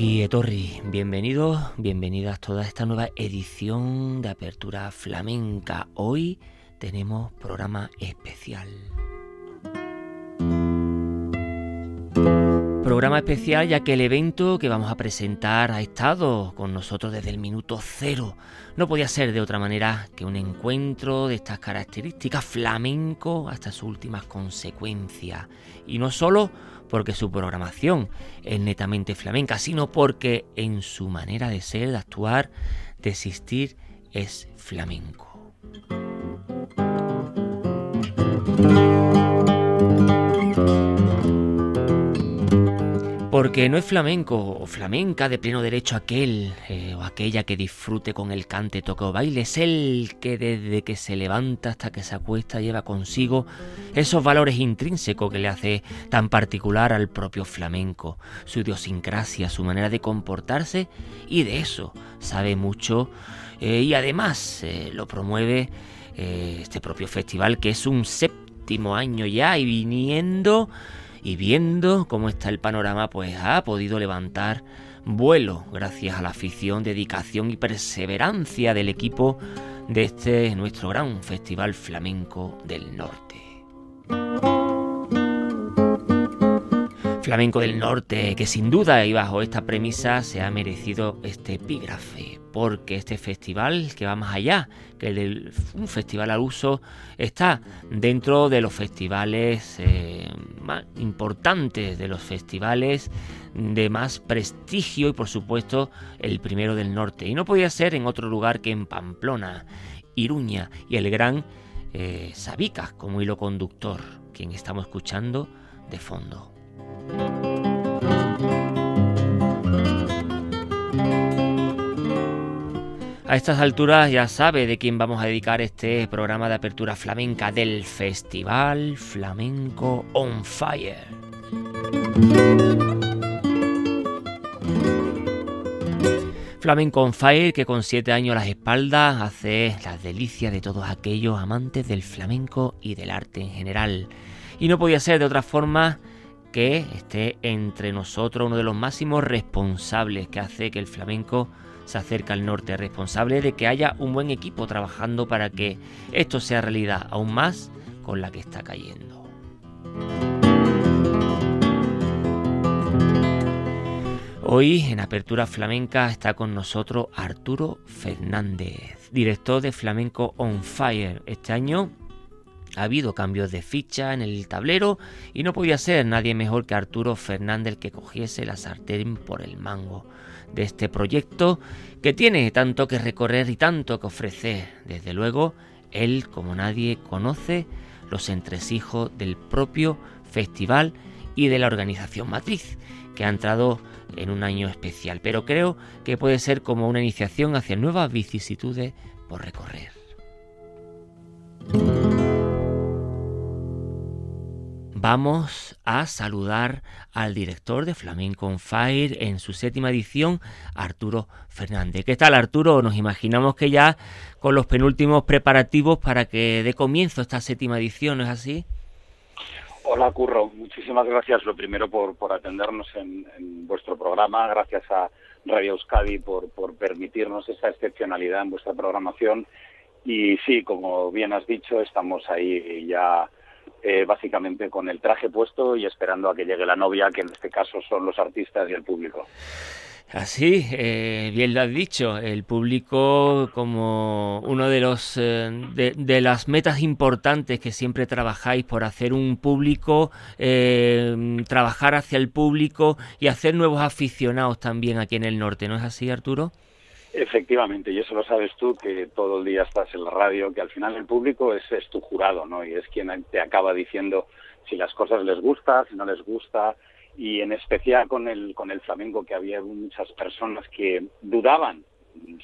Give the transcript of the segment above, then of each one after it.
Ongi Etorri, bienvenidos, bienvenidas a toda esta nueva edición de Apertura Flamenca. Hoy tenemos programa especial. Programa especial ya que el evento que vamos a presentar ha estado con nosotros desde el minuto cero. No podía ser de otra manera que un encuentro de estas características flamenco hasta sus últimas consecuencias. Y no solo porque su programación es netamente flamenca, sino porque en su manera de ser, de actuar, de existir, es flamenco. Porque no es flamenco o flamenca de pleno derecho aquel eh, o aquella que disfrute con el cante, toque o baile, es el que desde que se levanta hasta que se acuesta lleva consigo esos valores intrínsecos que le hace tan particular al propio flamenco, su idiosincrasia, su manera de comportarse y de eso sabe mucho eh, y además eh, lo promueve este propio festival que es un séptimo año ya y viniendo y viendo cómo está el panorama, pues ha podido levantar vuelo gracias a la afición, dedicación y perseverancia del equipo de este nuestro gran festival flamenco del norte. Flamenco del Norte, que sin duda y bajo esta premisa se ha merecido este epígrafe, porque este festival que va más allá que un festival al uso está dentro de los festivales eh, más importantes, de los festivales de más prestigio y por supuesto el primero del norte. Y no podía ser en otro lugar que en Pamplona, Iruña y el gran eh, Sabicas como hilo conductor, quien estamos escuchando de fondo. A estas alturas ya sabe de quién vamos a dedicar este programa de apertura flamenca del Festival Flamenco on Fire. Flamenco on Fire que con siete años a las espaldas hace las delicias de todos aquellos amantes del flamenco y del arte en general. Y no podía ser de otra forma que esté entre nosotros uno de los máximos responsables que hace que el flamenco se acerque al norte, responsable de que haya un buen equipo trabajando para que esto sea realidad aún más con la que está cayendo. Hoy en Apertura Flamenca está con nosotros Arturo Fernández, director de Flamenco On Fire. Este año ha habido cambios de ficha en el tablero y no podía ser nadie mejor que Arturo Fernández el que cogiese la sartén por el mango de este proyecto que tiene tanto que recorrer y tanto que ofrecer. Desde luego, él como nadie conoce los entresijos del propio festival y de la organización matriz, que ha entrado en un año especial, pero creo que puede ser como una iniciación hacia nuevas vicisitudes por recorrer. Vamos a saludar al director de Flamenco on Fire en su séptima edición, Arturo Fernández. ¿Qué tal, Arturo? Nos imaginamos que ya con los penúltimos preparativos para que dé comienzo esta séptima edición, ¿no es así? Hola, Curro. Muchísimas gracias, lo primero, por, por atendernos en, vuestro programa. Gracias a Radio Euskadi por, por permitirnos esa excepcionalidad en vuestra programación. Y sí, como bien has dicho, estamos ahí ya eh, básicamente con el traje puesto y esperando a que llegue la novia, que en este caso son los artistas y el público. Así, eh, bien lo has dicho, el público como uno de los eh, de, las metas importantes que siempre trabajáis por hacer un público, trabajar hacia el público y hacer nuevos aficionados también aquí en el norte, ¿no es así, Arturo? Efectivamente, y eso lo sabes tú, que todo el día estás en la radio, que al final el público es, tu jurado, ¿no? Y es quien te acaba diciendo si las cosas les gusta, si no les gusta, y en especial con el, con el flamenco, que había muchas personas que dudaban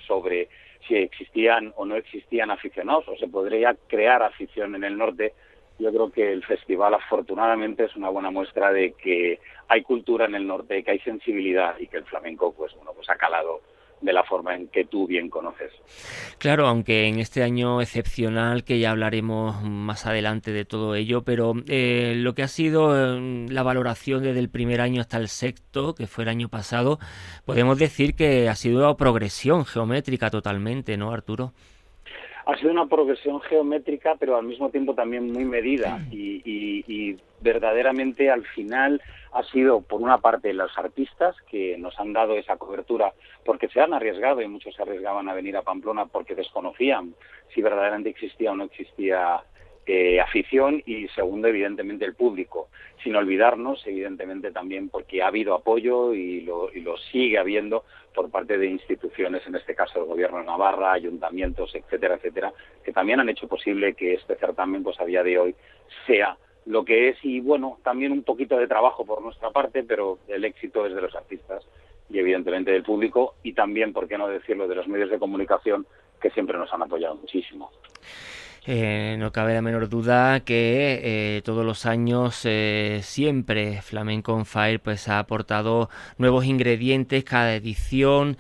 sobre si existían o no existían aficionados, o se podría crear afición en el norte, yo creo que el festival afortunadamente es una buena muestra de que hay cultura en el norte, que hay sensibilidad y que el flamenco pues bueno pues ha calado de la forma en que tú bien conoces. Claro, aunque en este año excepcional, que ya hablaremos más adelante de todo ello, pero eh, lo que ha sido eh, la valoración desde el primer año hasta el sexto, que fue el año pasado, podemos decir que ha sido una progresión geométrica totalmente, ¿no, Arturo? Ha sido una progresión geométrica, pero al mismo tiempo también muy medida. Y, y, verdaderamente al final ha sido, por una parte, los artistas que nos han dado esa cobertura porque se han arriesgado y muchos se arriesgaban a venir a Pamplona porque desconocían si verdaderamente existía o no existía eh, afición y segundo, evidentemente, el público. Sin olvidarnos, evidentemente, también porque ha habido apoyo y lo, y lo sigue habiendo por parte de instituciones, en este caso el Gobierno de Navarra, ayuntamientos, etcétera, etcétera, que también han hecho posible que este certamen, pues a día de hoy, sea lo que es y bueno, también un poquito de trabajo por nuestra parte, pero el éxito es de los artistas y evidentemente del público y también, por qué no decirlo, de los medios de comunicación que siempre nos han apoyado muchísimo. Eh, no cabe la menor duda que eh, todos los años eh, siempre Flamenco Fire pues ha aportado nuevos ingredientes cada edición.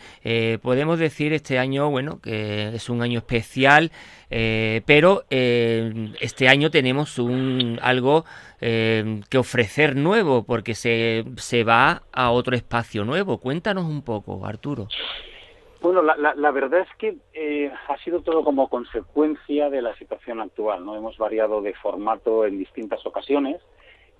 podemos decir este año, bueno, que es un año especial, pero este año tenemos un algo que ofrecer nuevo porque se, se va a otro espacio nuevo. Cuéntanos un poco, Arturo. Bueno, la, verdad es que eh, ha sido todo como consecuencia de la situación actual, ¿no? Hemos variado de formato en distintas ocasiones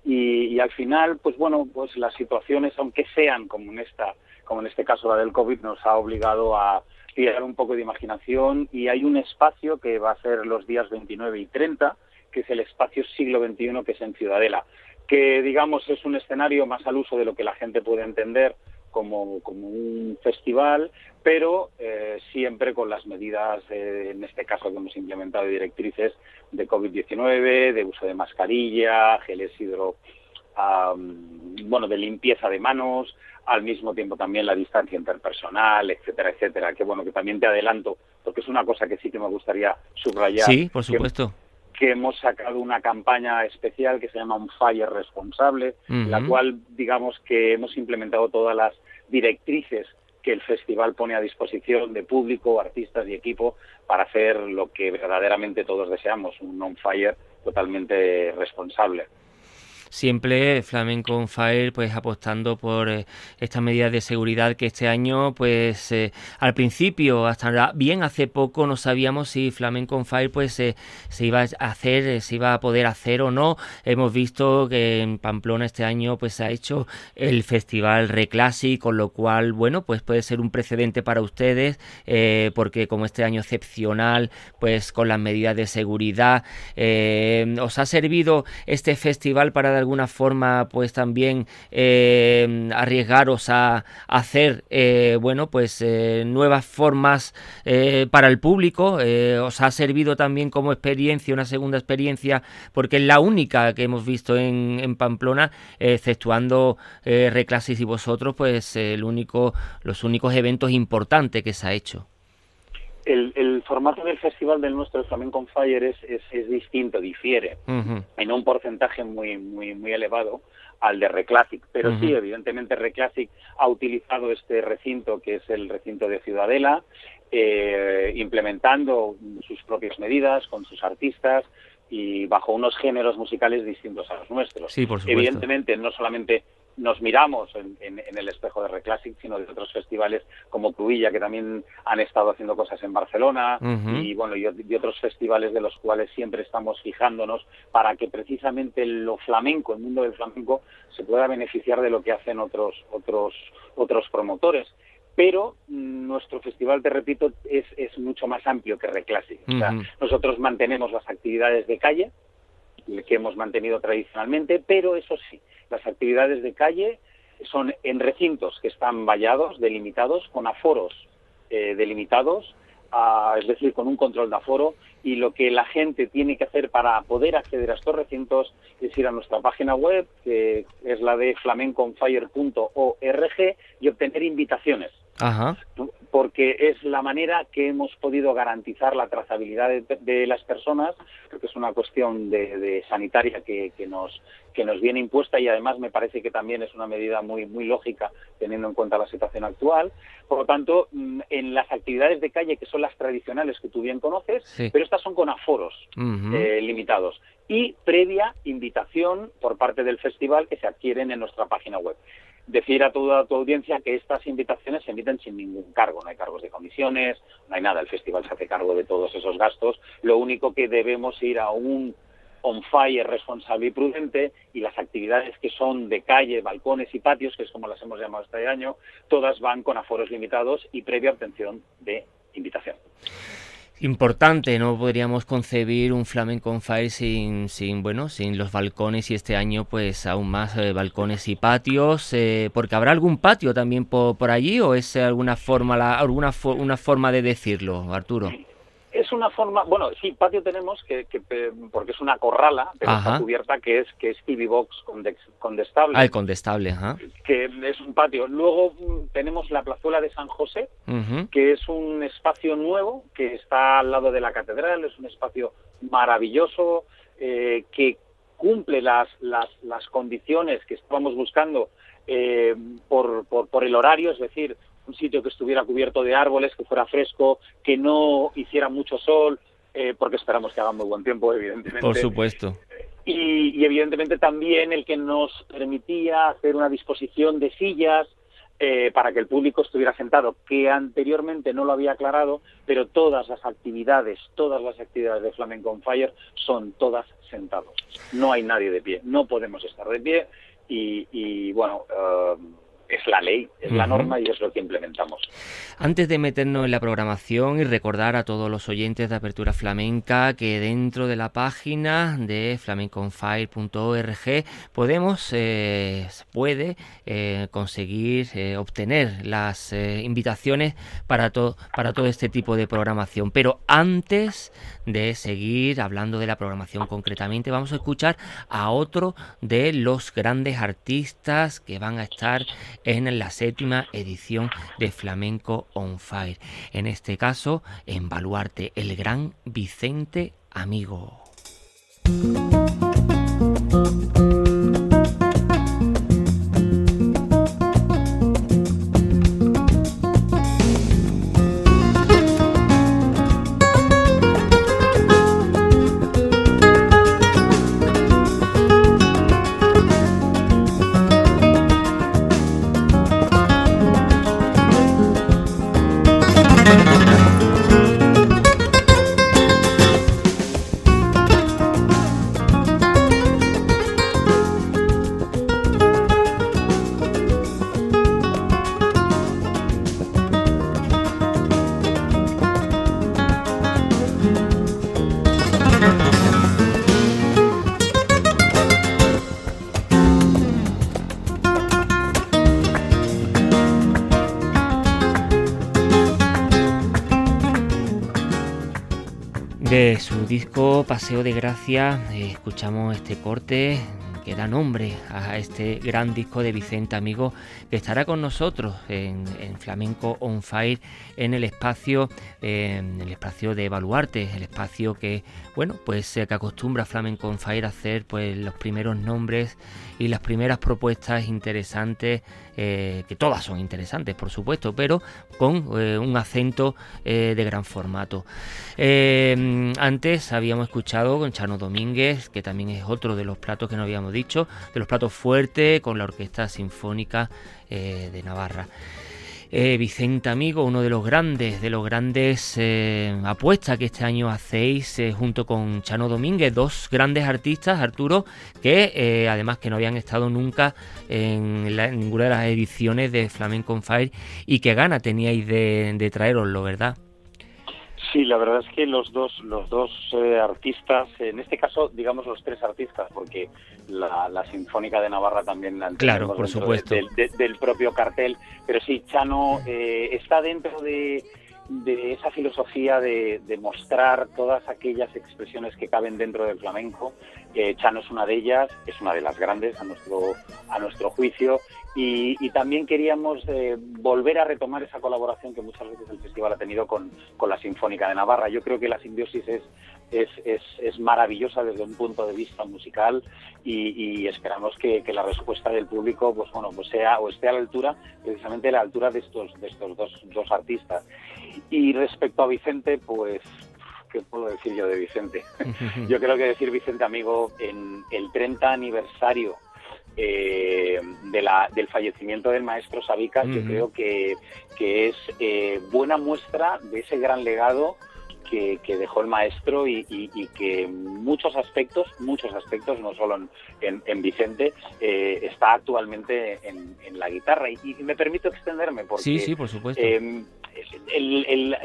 y, al final, pues bueno, pues las situaciones, aunque sean como en esta, como en este caso la del COVID, nos ha obligado a tirar un poco de imaginación y hay un espacio que va a ser los días 29 y 30, que es el espacio siglo XXI, que es en Ciudadela, que digamos es un escenario más al uso de lo que la gente puede entender como, como un festival, pero eh, siempre con las medidas, en este caso que hemos implementado directrices de COVID-19, de uso de mascarilla, geles hidro, bueno, de limpieza de manos, al mismo tiempo también la distancia interpersonal, etcétera, etcétera. Que bueno, que también te adelanto, porque es una cosa que sí que me gustaría subrayar. Sí, por supuesto que hemos sacado una campaña especial que se llama Un Fire Responsable, la cual digamos que hemos implementado todas las directrices que el festival pone a disposición de público, artistas y equipo para hacer lo que verdaderamente todos deseamos, un on fire totalmente responsable siempre Flamenco Fire pues apostando por eh, estas medidas de seguridad que este año pues eh, al principio hasta bien hace poco no sabíamos si Flamenco Fire pues eh, se iba a hacer se iba a poder hacer o no. Hemos visto que en Pamplona este año pues se ha hecho el festival Reclassic con lo cual bueno pues puede ser un precedente para ustedes porque como este año excepcional pues con las medidas de seguridad os ha servido este festival para alguna forma pues también eh, arriesgaros a, hacer eh, bueno pues eh, nuevas formas para el público. Os ha servido también como experiencia una segunda experiencia porque es la única que hemos visto en, en Pamplona exceptuando Reclasis y vosotros pues el único los únicos eventos importantes que se ha hecho el, formato del festival del nuestro Flamenco on Fire es, es, distinto, difiere en un porcentaje muy, muy, muy elevado al de Reclassic. Pero sí, evidentemente Reclassic ha utilizado este recinto, que es el recinto de Ciudadela, eh, implementando sus propias medidas con sus artistas y bajo unos géneros musicales distintos a los nuestros. Sí, por Evidentemente, no solamente nos miramos en, el espejo de Reclassic, sino de otros festivales como Cruilla, que también han estado haciendo cosas en Barcelona, y bueno, y, otros festivales de los cuales siempre estamos fijándonos para que precisamente lo flamenco, el mundo del flamenco, se pueda beneficiar de lo que hacen otros, otros, otros promotores. Pero nuestro festival, te repito, es, es mucho más amplio que Reclassic. o sea, nosotros mantenemos las actividades de calle, que hemos mantenido tradicionalmente, pero eso sí, las actividades de calle son en recintos que están vallados, delimitados, con aforos eh, delimitados, es decir, con un control de aforo, y lo que la gente tiene que hacer para poder acceder a estos recintos es ir a nuestra página web, que es la de flamenconfire.org, y obtener invitaciones. Porque es la manera que hemos podido garantizar la trazabilidad de, las personas, creo que es una cuestión de, sanitaria que, nos que nos viene impuesta y además me parece que también es una medida muy muy lógica teniendo en cuenta la situación actual. Por lo tanto, mm, en las actividades de calle que son las tradicionales que tú bien conoces, pero estas son con aforos eh, limitados y previa invitación por parte del festival que se adquieren en nuestra página web decir a toda tu audiencia que estas invitaciones se emiten sin ningún cargo, no hay cargos de comisiones, no hay nada, el festival se hace cargo de todos esos gastos, lo único que debemos ir a un on fire responsable y prudente y las actividades que son de calle, balcones y patios, que es como las hemos llamado este año, todas van con aforos limitados y previa obtención de invitación importante. No podríamos concebir un flamenco fire sin, sin, bueno, sin los balcones y este año pues aún más eh, balcones y patios. Eh, porque habrá algún patio también por, por allí o es alguna forma la, alguna una forma de decirlo, Arturo. Es una forma, bueno, sí, patio tenemos, que, porque es una corrala, pero está cubierta, que es que es TV Box condestable. Ah, el condestable, ajá. Que es un patio. Luego mm, tenemos la plazuela de San José, que es un espacio nuevo, que está al lado de la catedral, es un espacio maravilloso, eh, que cumple las, las, las condiciones que estábamos buscando eh, por, por, por el horario, es decir, un sitio que estuviera cubierto de árboles, que fuera fresco, que no hiciera mucho sol, eh, porque esperamos que haga muy buen tiempo, evidentemente. Por supuesto. Y, evidentemente también el que nos permitía hacer una disposición de sillas eh, para que el público estuviera sentado, que anteriormente no lo había aclarado, pero todas las actividades, todas las actividades de Flamenco on Fire son todas sentados. No hay nadie de pie, no podemos estar de pie y, bueno. Eh, es la ley, es la norma y es lo que implementamos. Antes de meternos en la programación y recordar a todos los oyentes de Apertura Flamenca que dentro de la página de flamenconfire.org podemos, eh, puede eh, conseguir eh, obtener las invitaciones para, para todo este tipo de programación. Pero antes de seguir hablando de la programación concretamente, vamos a escuchar a otro de los grandes artistas que van a estar en la séptima edición de Flamenco on Fire. En este caso, en Baluarte, el gran Vicente Amigo. Eh, escuchamos este corte que da nombre a este gran disco de Vicente Amigo que estará con nosotros en, Flamenco On Fire en el espacio en el espacio de Baluarte, el espacio que bueno pues que acostumbra Flamenco On Fire a hacer pues los primeros nombres y las primeras propuestas interesantes eh, que todas son interesantes por supuesto pero con eh, un acento de gran formato. Antes habíamos escuchado con Chano Domínguez que también es otro de los platos que no habíamos dicho de los platos fuertes con la orquesta sinfónica eh, de Navarra. Eh, Vicente Amigo, uno de los grandes, de los grandes eh, apuestas que este año hacéis junto con Chano Domínguez, dos grandes artistas, Arturo, que además que no habían estado nunca en, ninguna de las ediciones de Flamenco Fire y que gana teníais de, de traeroslo, ¿verdad? Sí, la verdad es que los dos, los dos eh, artistas, en este caso, digamos los tres artistas, porque la, Sinfónica de Navarra también la claro, por supuesto. del propio cartel, pero sí, Chano eh, está dentro de de esa filosofía de, mostrar todas aquellas expresiones que caben dentro del flamenco. Eh, Chano es una de ellas, es una de las grandes a nuestro, a nuestro juicio. Y, también queríamos eh, volver a retomar esa colaboración que muchas veces el festival ha tenido con, con la Sinfónica de Navarra. Yo creo que la simbiosis es, es, es, es maravillosa desde un punto de vista musical y, esperamos que, la respuesta del público pues bueno pues sea o esté a la altura precisamente a la altura de estos de estos dos, dos artistas y respecto a Vicente, pues, ¿qué puedo decir yo de Vicente? yo creo que decir Vicente Amigo en el 30 aniversario eh, de la, del fallecimiento del maestro Sabicas, yo creo que, que es eh, buena muestra de ese gran legado que, dejó el maestro y, que muchos aspectos, muchos aspectos, no solo en, en, Vicente, eh, está actualmente en, la guitarra. Y, me permito extenderme porque... Sí, sí, por supuesto. El,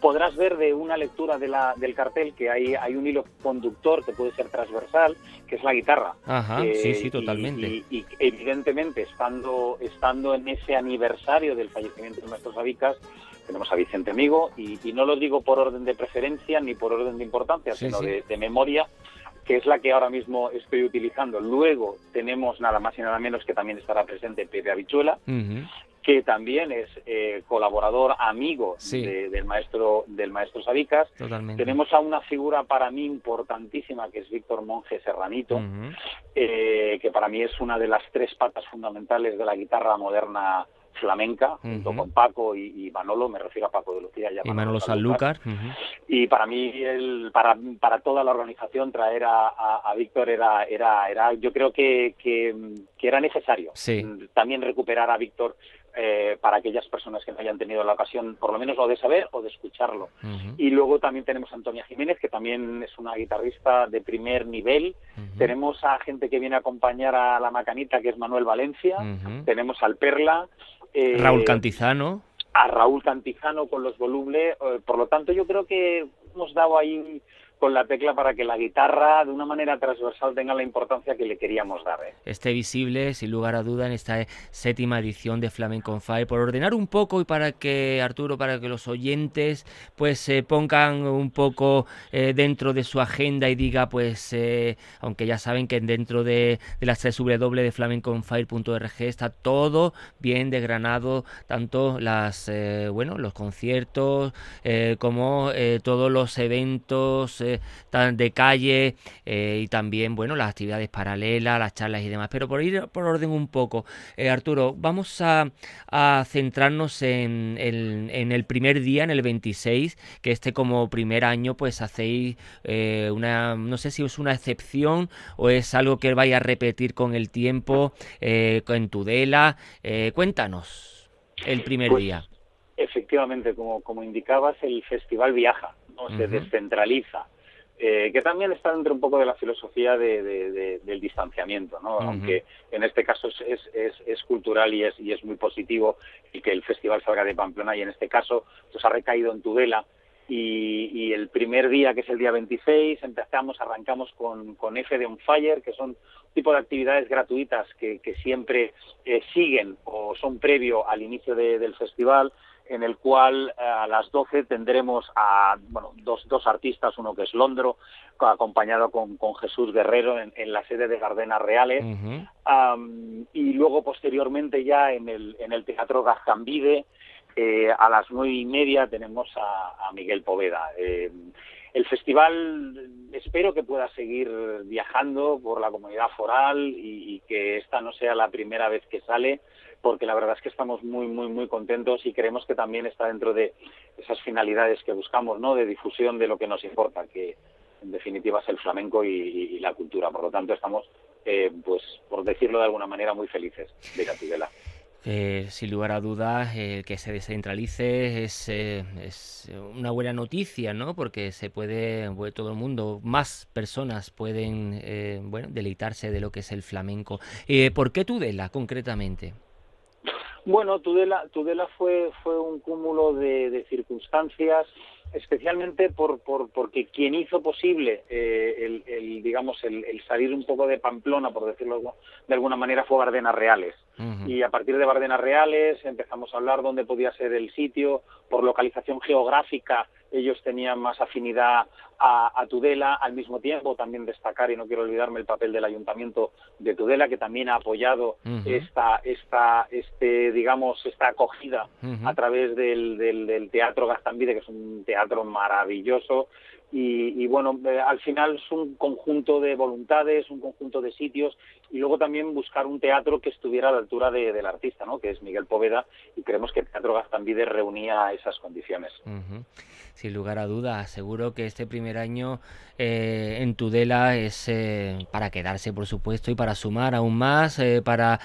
podrás ver de una lectura de la, del cartel que hay, hay un hilo conductor que puede ser transversal, que es la guitarra. Ajá, sí, sí, totalmente. Y, evidentemente, estando, estando en ese aniversario del fallecimiento de nuestros Sabicas, tenemos a Vicente Amigo, y, no lo digo por orden de preferencia ni por orden de importancia, sino De, memoria, que es la que ahora mismo estoy utilizando. Luego tenemos nada más y nada menos que también estará presente Pepe Habichuela, que también es eh, colaborador amigo del maestro del maestro Sabicas. Tenemos a una figura para mí importantísima que es Víctor Monge Serranito, eh, que para mí es una de las tres patas fundamentales de la guitarra moderna flamenca, junto con Paco y, Manolo, me refiero a Paco de Lucía y, Manolo Sanlúcar. Y para mí, el, para, para toda la organización, traer a, Víctor era, era, era, yo creo que, que, era necesario también recuperar a Víctor eh, para aquellas personas que no hayan tenido la ocasión, por lo menos, o de saber o de escucharlo. Y luego también tenemos a Antonia Jiménez, que también es una guitarrista de primer nivel. Tenemos a gente que viene a acompañar a la macanita, que es Manuel Valencia. Tenemos al Perla. Eh, Raúl Cantizano. A Raúl Cantizano con los volubles. Eh, por lo tanto, yo creo que hemos dado ahí con la tecla para que la guitarra de una manera transversal tenga la importancia que le queríamos dar. ¿eh? Esté visible, sin lugar a duda, en esta séptima edición de Flamenco Fire. Por ordenar un poco y para que, Arturo, para que los oyentes pues se pongan un poco eh, dentro de su agenda y diga, pues, eh, aunque ya saben que dentro de, de las tres W de flamenconfire.org está todo bien desgranado, tanto las, bueno, los conciertos como todos los eventos de calle eh, y también, bueno, las actividades paralelas, las charlas y demás. Pero por ir por orden un poco, eh, Arturo, vamos a, centrarnos en, el primer día, en el 26, que este como primer año, pues hacéis eh, una, no sé si es una excepción o es algo que vaya a repetir con el tiempo en Tudela. cuéntanos el primer pues, día. Efectivamente, como, como indicabas, el festival viaja, ¿no? se descentraliza. Eh, que también está dentro un poco de la filosofía del distanciamiento, ¿no? aunque en este caso es, es, es, cultural y es, y es muy positivo y que el festival salga de Pamplona y en este caso pues ha recaído en Tudela. Y, el primer día, que es el día 26, empezamos, arrancamos con, con F de On Fire, que son un tipo de actividades gratuitas que, que siempre eh, siguen o son previo al inicio del festival en el cual eh, a las 12 tendremos a bueno, dos, dos artistas, uno que es Londro, acompañado con, con Jesús Guerrero en, la sede de Gardenas Reales, y luego posteriormente ya en el, en el Teatro Gazcambide, eh, a las nueve y media tenemos a, Miguel Poveda. Eh, el festival espero que pueda seguir viajando por la comunidad foral y que esta no sea la primera vez que sale, porque la verdad es que estamos muy, muy, muy contentos y creemos que también está dentro de esas finalidades que buscamos, ¿no? De difusión de lo que nos importa, que en definitiva es el flamenco y, la cultura. Por lo tanto, estamos, eh, pues, por decirlo de alguna manera, muy felices de Catudela. Eh, sin lugar a dudas, eh, que se descentralice es, es, una buena noticia, ¿no? Porque se puede, todo el mundo, más personas pueden, bueno, deleitarse de lo que es el flamenco. ¿Por qué Tudela, concretamente? Bueno, Tudela, Tudela fue, fue un cúmulo de, circunstancias. especialmente por, por, porque quien hizo posible eh, el, digamos el, salir un poco de Pamplona, por decirlo de alguna manera, fue Bardenas Reales. Y a partir de Bardenas Reales empezamos a hablar dónde podía ser el sitio, por localización geográfica ellos tenían más afinidad a, Tudela, al mismo tiempo también destacar, y no quiero olvidarme el papel del Ayuntamiento de Tudela, que también ha apoyado esta, esta, este, digamos, esta acogida a través del, del, del Teatro Gastambide, que es un teatro maravilloso, y, bueno, eh, al final es un conjunto de voluntades, un conjunto de sitios y luego también buscar un teatro que estuviera a la altura del artista, ¿no? que es Miguel Poveda y creemos que el Teatro Gastambide reunía esas condiciones sin lugar a dudas. Seguro que este primer año eh, en Tudela es eh, para quedarse, por supuesto, y para sumar aún más, eh, para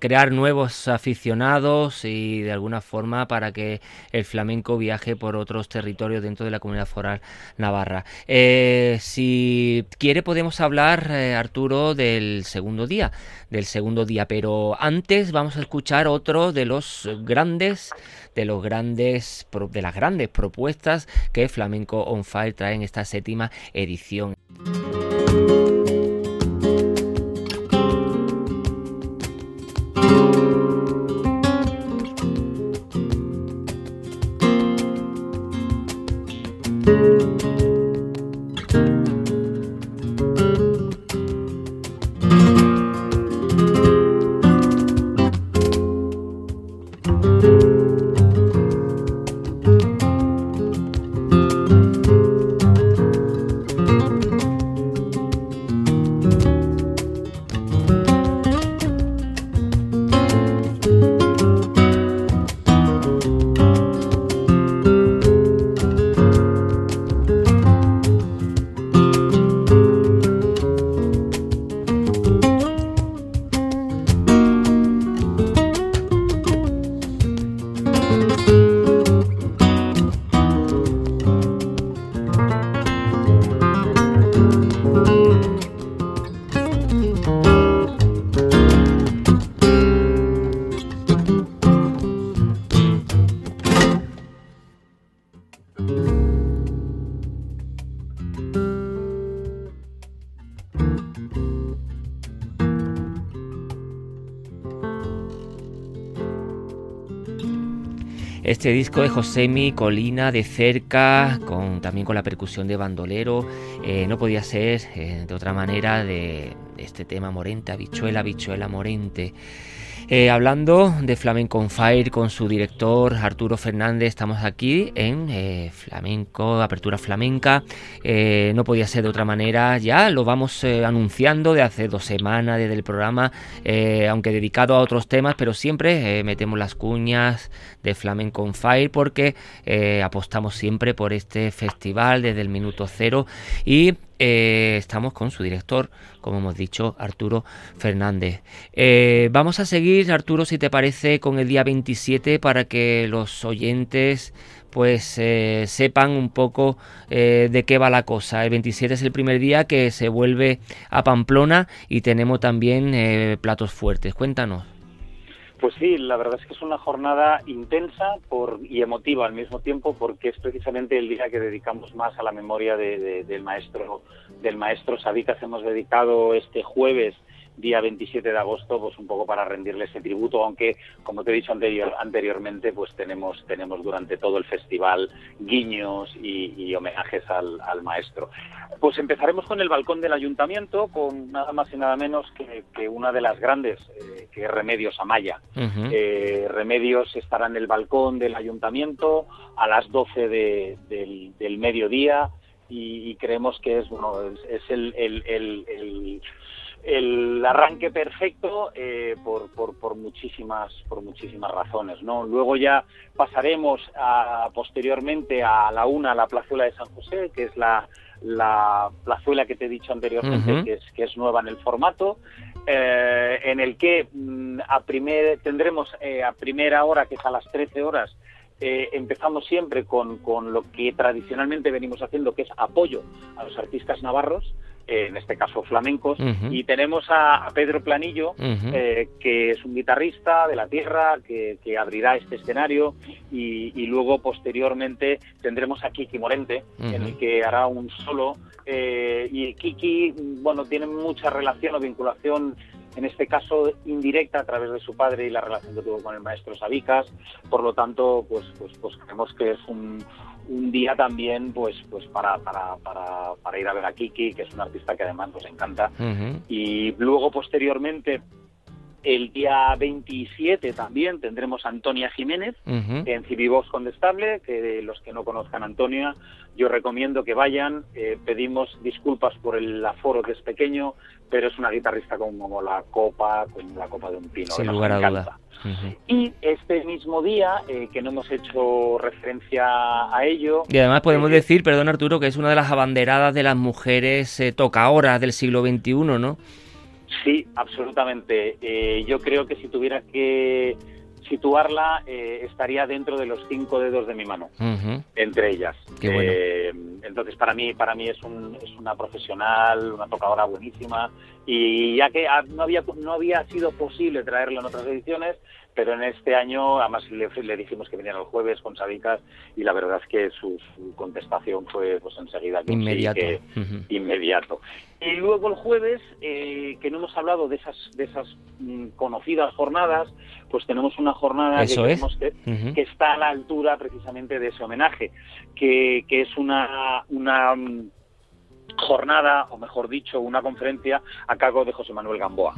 crear nuevos aficionados y de alguna forma para que el flamenco viaje por otros territorios dentro de la comunidad foral navarra. si quiere podemos hablar, Arturo, del segundo día, del segundo día, pero antes vamos a escuchar otro de los grandes de los grandes de las grandes propuestas que Flamenco on Fire trae en esta séptima edición. Este disco de Josemi, Colina, de cerca, con, también con la percusión de bandolero, eh, no podía ser eh, de otra manera de, este tema Morente, habichuela, habichuela, Morente. Eh, hablando de Flamenco on Fire con su director Arturo Fernández, estamos aquí en eh, Flamenco, Apertura Flamenca. Eh, no podía ser de otra manera, ya lo vamos anunciando de hace dos semanas desde el programa, aunque dedicado a otros temas, pero siempre metemos las cuñas de Flamenco on Fire porque apostamos siempre por este festival desde el minuto cero y eh, estamos con su director, como hemos dicho, Arturo Fernández. Eh, vamos a seguir, Arturo, si te parece, con el día 27 para que los oyentes pues eh, sepan un poco de qué va la cosa. El 27 es el primer día que se vuelve a Pamplona y tenemos también platos fuertes. Cuéntanos. Pues sí, la verdad es que es una jornada intensa por, y emotiva al mismo tiempo porque es precisamente el día que dedicamos más a la memoria del maestro del maestro Sabitas. Hemos dedicado este jueves día 27 de agosto, pues un poco para rendirle ese tributo, aunque como te he dicho anterior, anteriormente, pues tenemos, tenemos durante todo el festival guiños y, homenajes al, maestro. Pues empezaremos con el balcón del ayuntamiento, con nada más y nada menos que, una de las grandes, eh, que es Remedios Amaya. Eh, Remedios estará en el balcón del ayuntamiento a las 12 del, mediodía y, creemos que es, bueno, es, el el arranque perfecto eh, por, por, muchísimas por muchísimas razones no luego ya pasaremos a, posteriormente a la una a la plazuela de San José que es la, la plazuela que te he dicho anteriormente que es que es nueva en el formato eh, en el que mm, a primer, tendremos eh, a primera hora que es a las 13 horas empezamos siempre con, con lo que tradicionalmente venimos haciendo que es apoyo a los artistas navarros en este caso flamencos, y tenemos a, Pedro Planillo, eh, que es un guitarrista de la tierra, que, abrirá este escenario, y, luego posteriormente tendremos a Kiki Morente, en el que hará un solo, eh, y Kiki, bueno, tiene mucha relación o vinculación en este caso indirecta a través de su padre y la relación que tuvo con el maestro Sabicas, por lo tanto, pues, pues, pues creemos que es un, un día también pues pues para, para, para, para, ir a ver a Kiki, que es un artista que además nos encanta. Y luego posteriormente el día 27 también tendremos a Antonia Jiménez en Civivox Condestable, que los que no conozcan a Antonia, yo recomiendo que vayan. Eh, pedimos disculpas por el aforo que es pequeño, pero es una guitarrista como la copa, como la copa de un pino. Sin lugar a duda. Y este mismo día, eh, que no hemos hecho referencia a ello... Y además podemos eh, decir, perdón Arturo, que es una de las abanderadas de las mujeres eh, tocaoras del siglo XXI, ¿no? Sí, absolutamente. Eh, yo creo que si tuviera que situarla, eh, estaría dentro de los cinco dedos de mi mano, entre ellas. Eh, entonces, para mí, para mí es, un, es una profesional, una tocadora buenísima, y ya que no había, no había sido posible traerlo en otras ediciones, pero en este año, además le, dijimos que viniera el jueves con Sabicas, y la verdad es que su, contestación fue pues enseguida inmediato. inmediato. Y luego el jueves, eh, que no hemos hablado de esas, de esas mm, conocidas jornadas, pues tenemos una jornada que, que, está a la altura precisamente de ese homenaje, que, que es una, una mm, jornada, o mejor dicho, una conferencia a cargo de José Manuel Gamboa.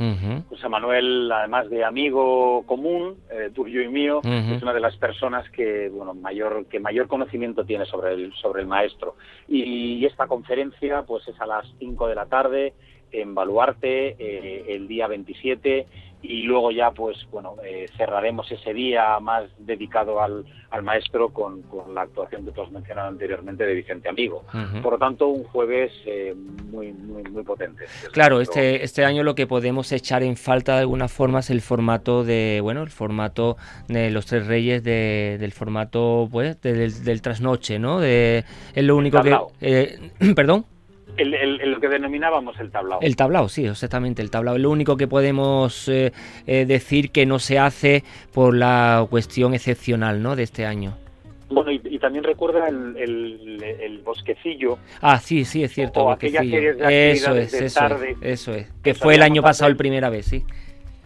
José Manuel, además de amigo común, eh, tuyo y mío, es una de las personas que, bueno, mayor, que mayor conocimiento tiene sobre el, sobre el maestro. Y, esta conferencia, pues es a las 5 de la tarde en Baluarte, eh, el día 27, y luego ya pues bueno eh, cerraremos ese día más dedicado al, al maestro con, con, la actuación que tú has mencionado anteriormente de Vicente Amigo. Por lo tanto un jueves eh, muy muy muy potente. Claro este este año lo que podemos echar en falta de alguna forma es el formato de bueno el formato de los tres reyes de, del formato pues del, del, trasnoche no de es lo único que eh, perdón el, lo que denominábamos el tablao. El tablao, sí, exactamente, el tablao. Lo único que podemos eh, eh, decir que no se hace por la cuestión excepcional ¿no? de este año. Bueno, y, también recuerda el, el, bosquecillo. Ah, sí, sí, es cierto. O eso es, eso es, eso es. Que fue el año pasado el primera vez, sí.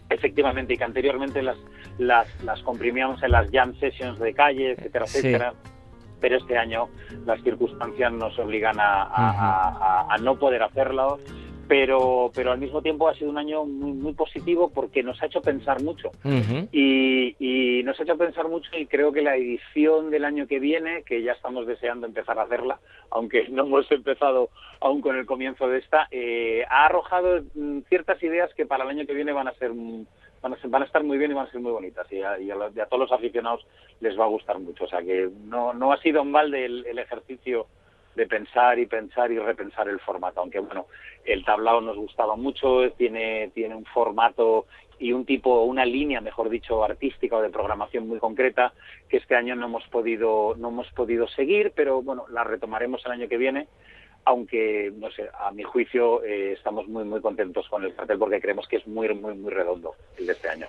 Efectivamente, y que anteriormente las, las, las comprimíamos en las jam sessions de calle, etcétera, etcétera pero este año las circunstancias nos obligan a, no poder hacerlo. Pero, pero al mismo tiempo ha sido un año muy, muy positivo porque nos ha hecho pensar mucho. y, y, nos ha hecho pensar mucho y creo que la edición del año que viene, que ya estamos deseando empezar a hacerla, aunque no hemos empezado aún con el comienzo de esta, eh, ha arrojado mm, ciertas ideas que para el año que viene van a ser van a, a estar muy bien y van a ser muy bonitas. Y a, a, todos los aficionados les va a gustar mucho. O sea que no, no ha sido mal del el ejercicio de pensar y pensar y repensar el formato, aunque bueno, el tablao nos gustaba mucho, tiene, tiene un formato y un tipo, una línea, mejor dicho, artística o de programación muy concreta que este año no hemos podido, no hemos podido seguir, pero bueno, la retomaremos el año que viene aunque, no sé, a mi juicio eh, estamos muy, muy contentos con el cartel porque creemos que es muy, muy, muy redondo el de este año.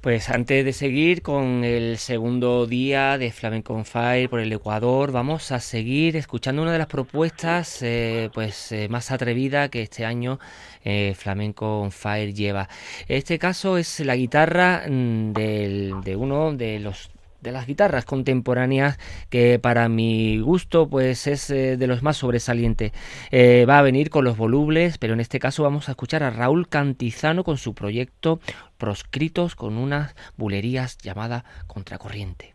Pues antes de seguir con el segundo día de Flamenco on Fire por el Ecuador, vamos a seguir escuchando una de las propuestas eh, pues eh, más atrevida que este año Flamenco on Fire lleva. Este caso es la guitarra mm, de uno de los de las guitarras contemporáneas que para mi gusto pues es eh, de los más sobresalientes. Eh, va a venir con los volubles, pero en este caso vamos a escuchar a Raúl Cantizano con su proyecto Proscritos con unas bulerías llamada Contracorriente.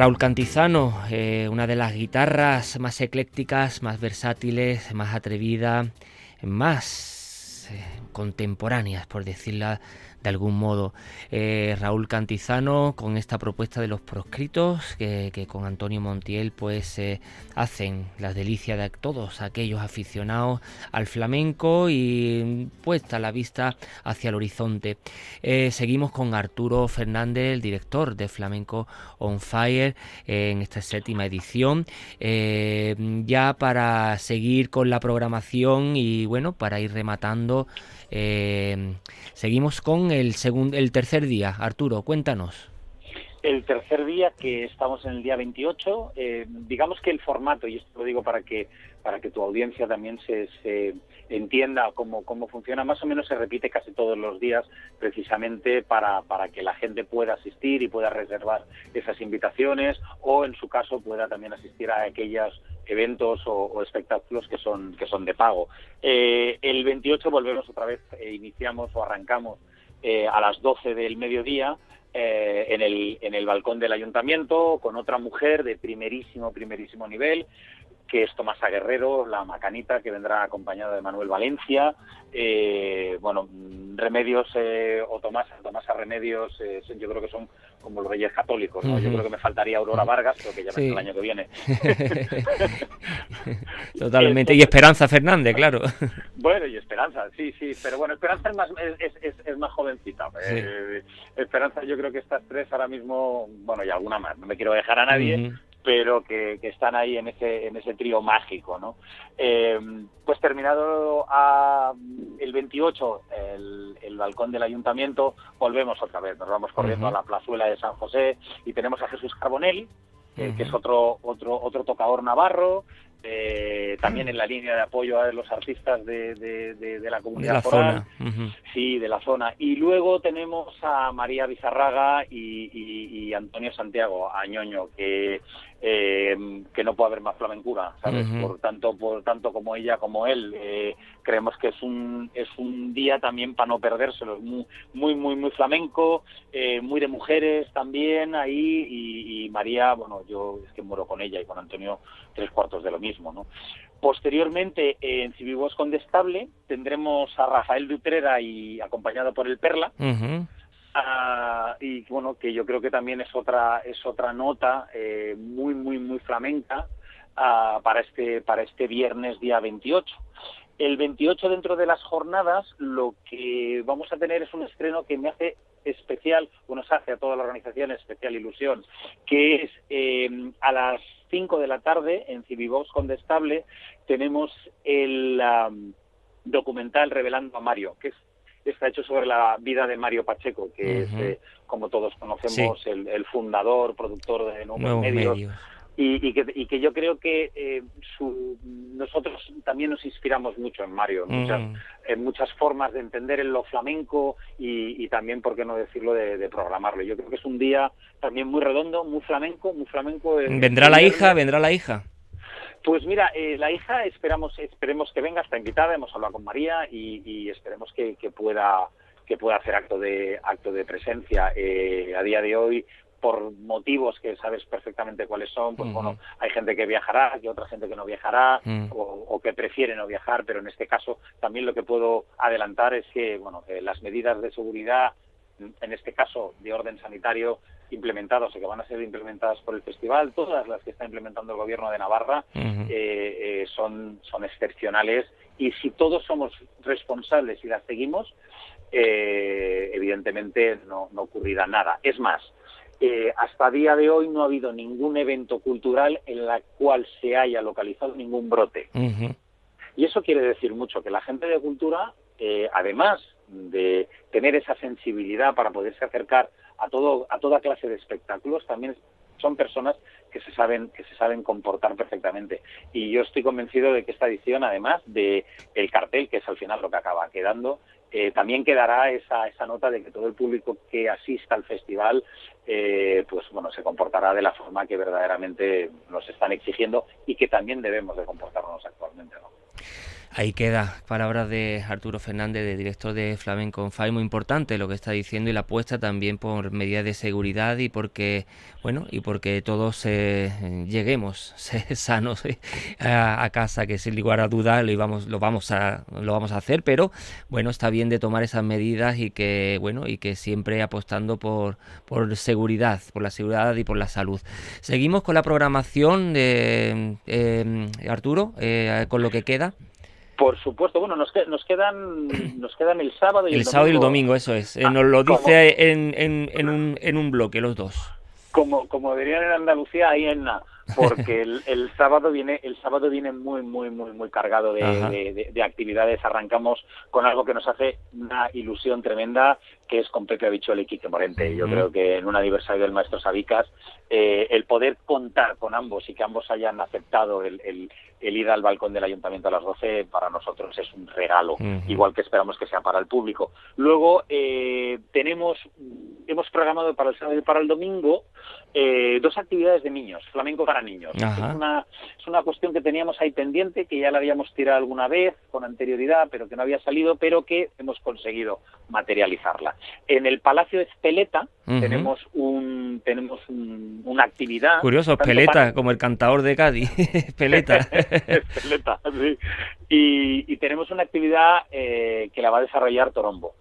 Raúl Cantizano, eh, una de las guitarras más eclécticas, más versátiles, más atrevida, más eh, contemporáneas, por decirla de algún modo. Eh, Raúl Cantizano con esta propuesta de los proscritos que, con Antonio Montiel pues eh, hacen las delicias de todos aquellos aficionados al flamenco y puesta la vista hacia el horizonte. Eh, seguimos con Arturo Fernández, el director de Flamenco on Fire en esta séptima edición. ya para seguir con la programación y bueno, para ir rematando eh, seguimos con el, segundo, el tercer día. Arturo, cuéntanos. El tercer día, que estamos en el día 28, eh, digamos que el formato, y esto lo digo para que para que tu audiencia también se, se entienda cómo, cómo funciona, más o menos se repite casi todos los días, precisamente para, para que la gente pueda asistir y pueda reservar esas invitaciones, o en su caso pueda también asistir a aquellas eventos o, espectáculos que son, que son de pago. Eh, el 28 volvemos otra vez, eh, iniciamos o arrancamos eh, a las 12 del mediodía en, el, en el balcón del ayuntamiento con otra mujer de primerísimo, primerísimo nivel que es Tomasa Guerrero, la macanita, que vendrá acompañada de Manuel Valencia. Eh, bueno, Remedios eh, o Tomasa, Tomasa Remedios, eh, yo creo que son como los reyes católicos. ¿no? Yo creo que me faltaría Aurora Vargas, pero que ya sí. el año que viene. Totalmente. y Esperanza Fernández, claro. Bueno, y Esperanza, sí, sí. Pero bueno, Esperanza es más, es, es, es más jovencita. Esperanza, yo creo que estas tres ahora mismo, bueno, y alguna más, no me quiero dejar a nadie pero que, están ahí en ese, en ese trío mágico, ¿no? Eh, pues terminado a, el 28 el, el, balcón del ayuntamiento, volvemos otra vez, nos vamos corriendo a la plazuela de San José y tenemos a Jesús Carbonelli, eh, que es otro, otro, otro tocador navarro, eh, también en la línea de apoyo a los artistas de, de, la comunidad de zona. sí, de la zona. Y luego tenemos a María Bizarraga y, y, Antonio Santiago, a Ñoño, que eh, que no puede haber más flamencura, ¿sabes? Por tanto, por tanto como ella como él, eh, creemos que es un es un día también para no perdérselo, muy muy muy muy flamenco, eh, muy de mujeres también ahí y, María, bueno, yo es que muero con ella y con Antonio tres cuartos de lo mismo, ¿no? Posteriormente, en Cibibos Condestable, tendremos a Rafael Dutrera y acompañado por el Perla. Ah, y bueno, que yo creo que también es otra, es otra nota eh, muy, muy, muy flamenca ah, para, este, para este viernes día 28. El 28 dentro de las jornadas lo que vamos a tener es un estreno que me hace especial, o nos hace a toda la organización especial ilusión, que es eh, a las 5 de la tarde en Civivox Condestable tenemos el documental Revelando a Mario, que es está hecho sobre la vida de Mario Pacheco, que es, eh, como todos conocemos, el, fundador, productor de Nuevos, Medios. Y, que, yo creo que eh, nosotros también nos inspiramos mucho en Mario, en, muchas, en muchas formas de entender en lo flamenco y, también, por qué no decirlo, de, programarlo. Yo creo que es un día también muy redondo, muy flamenco, muy flamenco. ¿Vendrá la hija? ¿Vendrá la hija? Pues mira, eh, la hija esperamos esperemos que venga, está invitada, hemos hablado con María y, esperemos que, pueda que pueda hacer acto de acto de presencia. Eh, a día de hoy, por motivos que sabes perfectamente cuáles son, pues bueno, hay gente que viajará, hay otra gente que no viajará mm. o, que prefiere no viajar, pero en este caso también lo que puedo adelantar es que bueno, eh, las medidas de seguridad, en este caso de orden sanitario, implementadas o que van a ser implementadas por el festival, todas las que está implementando el gobierno de Navarra eh, eh, son, son excepcionales y si todos somos responsables y las seguimos, eh, evidentemente no, no, ocurrirá nada. Es más, hasta día de hoy no ha habido ningún evento cultural en la cual se haya localizado ningún brote. Y eso quiere decir mucho, que la gente de cultura, además de tener esa sensibilidad para poderse acercar a todo a toda clase de espectáculos también son personas que se saben que se saben comportar perfectamente y yo estoy convencido de que esta edición además de el cartel que es al final lo que acaba quedando eh, también quedará esa, esa nota de que todo el público que asista al festival eh, pues bueno se comportará de la forma que verdaderamente nos están exigiendo y que también debemos de comportarnos actualmente ¿no? Ahí queda palabras de Arturo Fernández, de director de Flamenco Fai, muy importante lo que está diciendo y la apuesta también por medidas de seguridad y porque, bueno, y porque todos eh, lleguemos sanos eh, a, casa, que sin lugar a duda lo vamos, lo vamos a, lo vamos a hacer, pero bueno, está bien de tomar esas medidas y que, bueno, y que siempre apostando por, por seguridad, por la seguridad y por la salud. Seguimos con la programación de eh, Arturo, con lo que queda. Por supuesto, bueno, nos, nos quedan nos quedan el sábado y el, el sábado y el domingo, eso es. Eh, nos lo dice en, en, en, un, en un bloque los dos. Como, como dirían en Andalucía, ahí en porque el, el, sábado viene el sábado viene muy muy muy muy cargado de, de, actividades arrancamos con algo que nos hace una ilusión tremenda que es con Pepe Abichuel y Quique Morente yo creo que en un aniversario del maestro Sabicas eh, el poder contar con ambos y que ambos hayan aceptado el, el, el ir al balcón del ayuntamiento a las 12 para nosotros es un regalo, igual que esperamos que sea para el público. Luego eh, tenemos, hemos programado para el sábado y para el domingo eh, dos actividades de niños, flamenco para niños. Es una, es una cuestión que teníamos ahí pendiente, que ya la habíamos tirado alguna vez con anterioridad, pero que no había salido, pero que hemos conseguido materializarla. En el Palacio Espeleta tenemos un tenemos una actividad. Curioso, Espeleta, como el cantador de Cádiz, Espeleta. y, tenemos una actividad eh, que la va a desarrollar Torombo,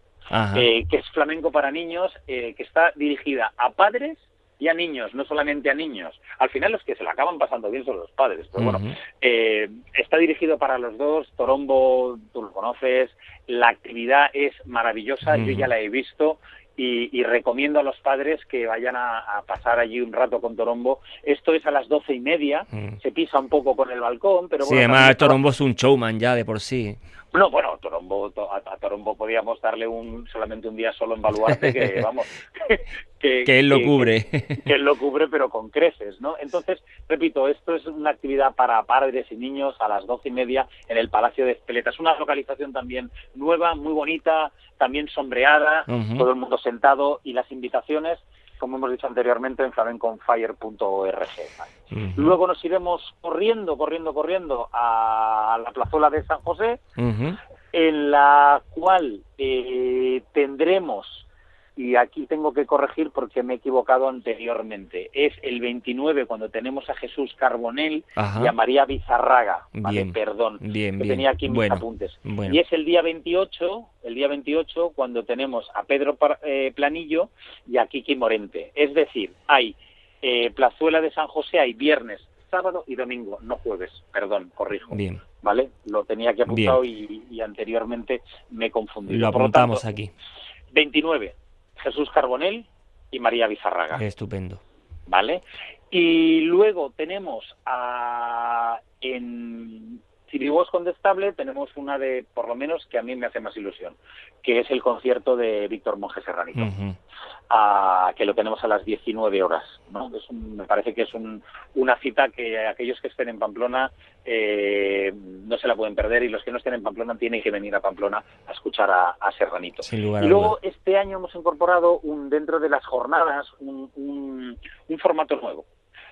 eh, que es flamenco para niños, eh, que está dirigida a padres y a niños, no solamente a niños. Al final los que se la acaban pasando bien son los padres, pero bueno, está dirigido para los dos, Torombo, tú lo conoces, la actividad es maravillosa, yo ya la he visto, y, recomiendo a los padres que vayan a, pasar allí un rato con Torombo. Esto es a las doce y media, mm. se pisa un poco con el balcón, pero... Sí, además Torombo es un showman ya de por sí. No, bueno, Torombo, a, Torombo podíamos darle un solamente un día solo en Baluarte, que vamos, que, él lo cubre. Que, él lo cubre, pero con creces, ¿no? Entonces, repito, esto es una actividad para padres y niños a las doce y media en el Palacio de Espeleta. Es una localización también nueva, muy bonita, también sombreada, todo el mundo sentado y las invitaciones como hemos dicho anteriormente, en flamenconfire.org. Luego nos iremos corriendo, corriendo, corriendo a la plazuela de San José, en la cual eh, tendremos y aquí tengo que corregir porque me he equivocado anteriormente. Es el 29 cuando tenemos a Jesús Carbonell y a María Bizarraga, ¿vale? Perdón, bien, que tenía aquí mis apuntes. Y es el día 28, el día 28 cuando tenemos a Pedro eh, Planillo y a Kiki Morente. Es decir, hay eh, Plazuela de San José, hay viernes, sábado y domingo, no jueves, perdón, corrijo. Bien. ¿Vale? Lo tenía aquí apuntado y, anteriormente me confundí. Lo apuntamos aquí. 29, Jesús Carbonell y María Bizarraga. Estupendo. ¿Vale? Y luego tenemos a, en Chiribos Condestable tenemos una de, por lo menos, que a mí me hace más ilusión, que es el concierto de Víctor Monge Serranito, que lo tenemos a las 19 horas. ¿no? Es me parece que es una cita que aquellos que estén en Pamplona eh, no se la pueden perder y los que no estén en Pamplona tienen que venir a Pamplona a escuchar a, Serranito. y luego este año hemos incorporado un, dentro de las jornadas un, un formato nuevo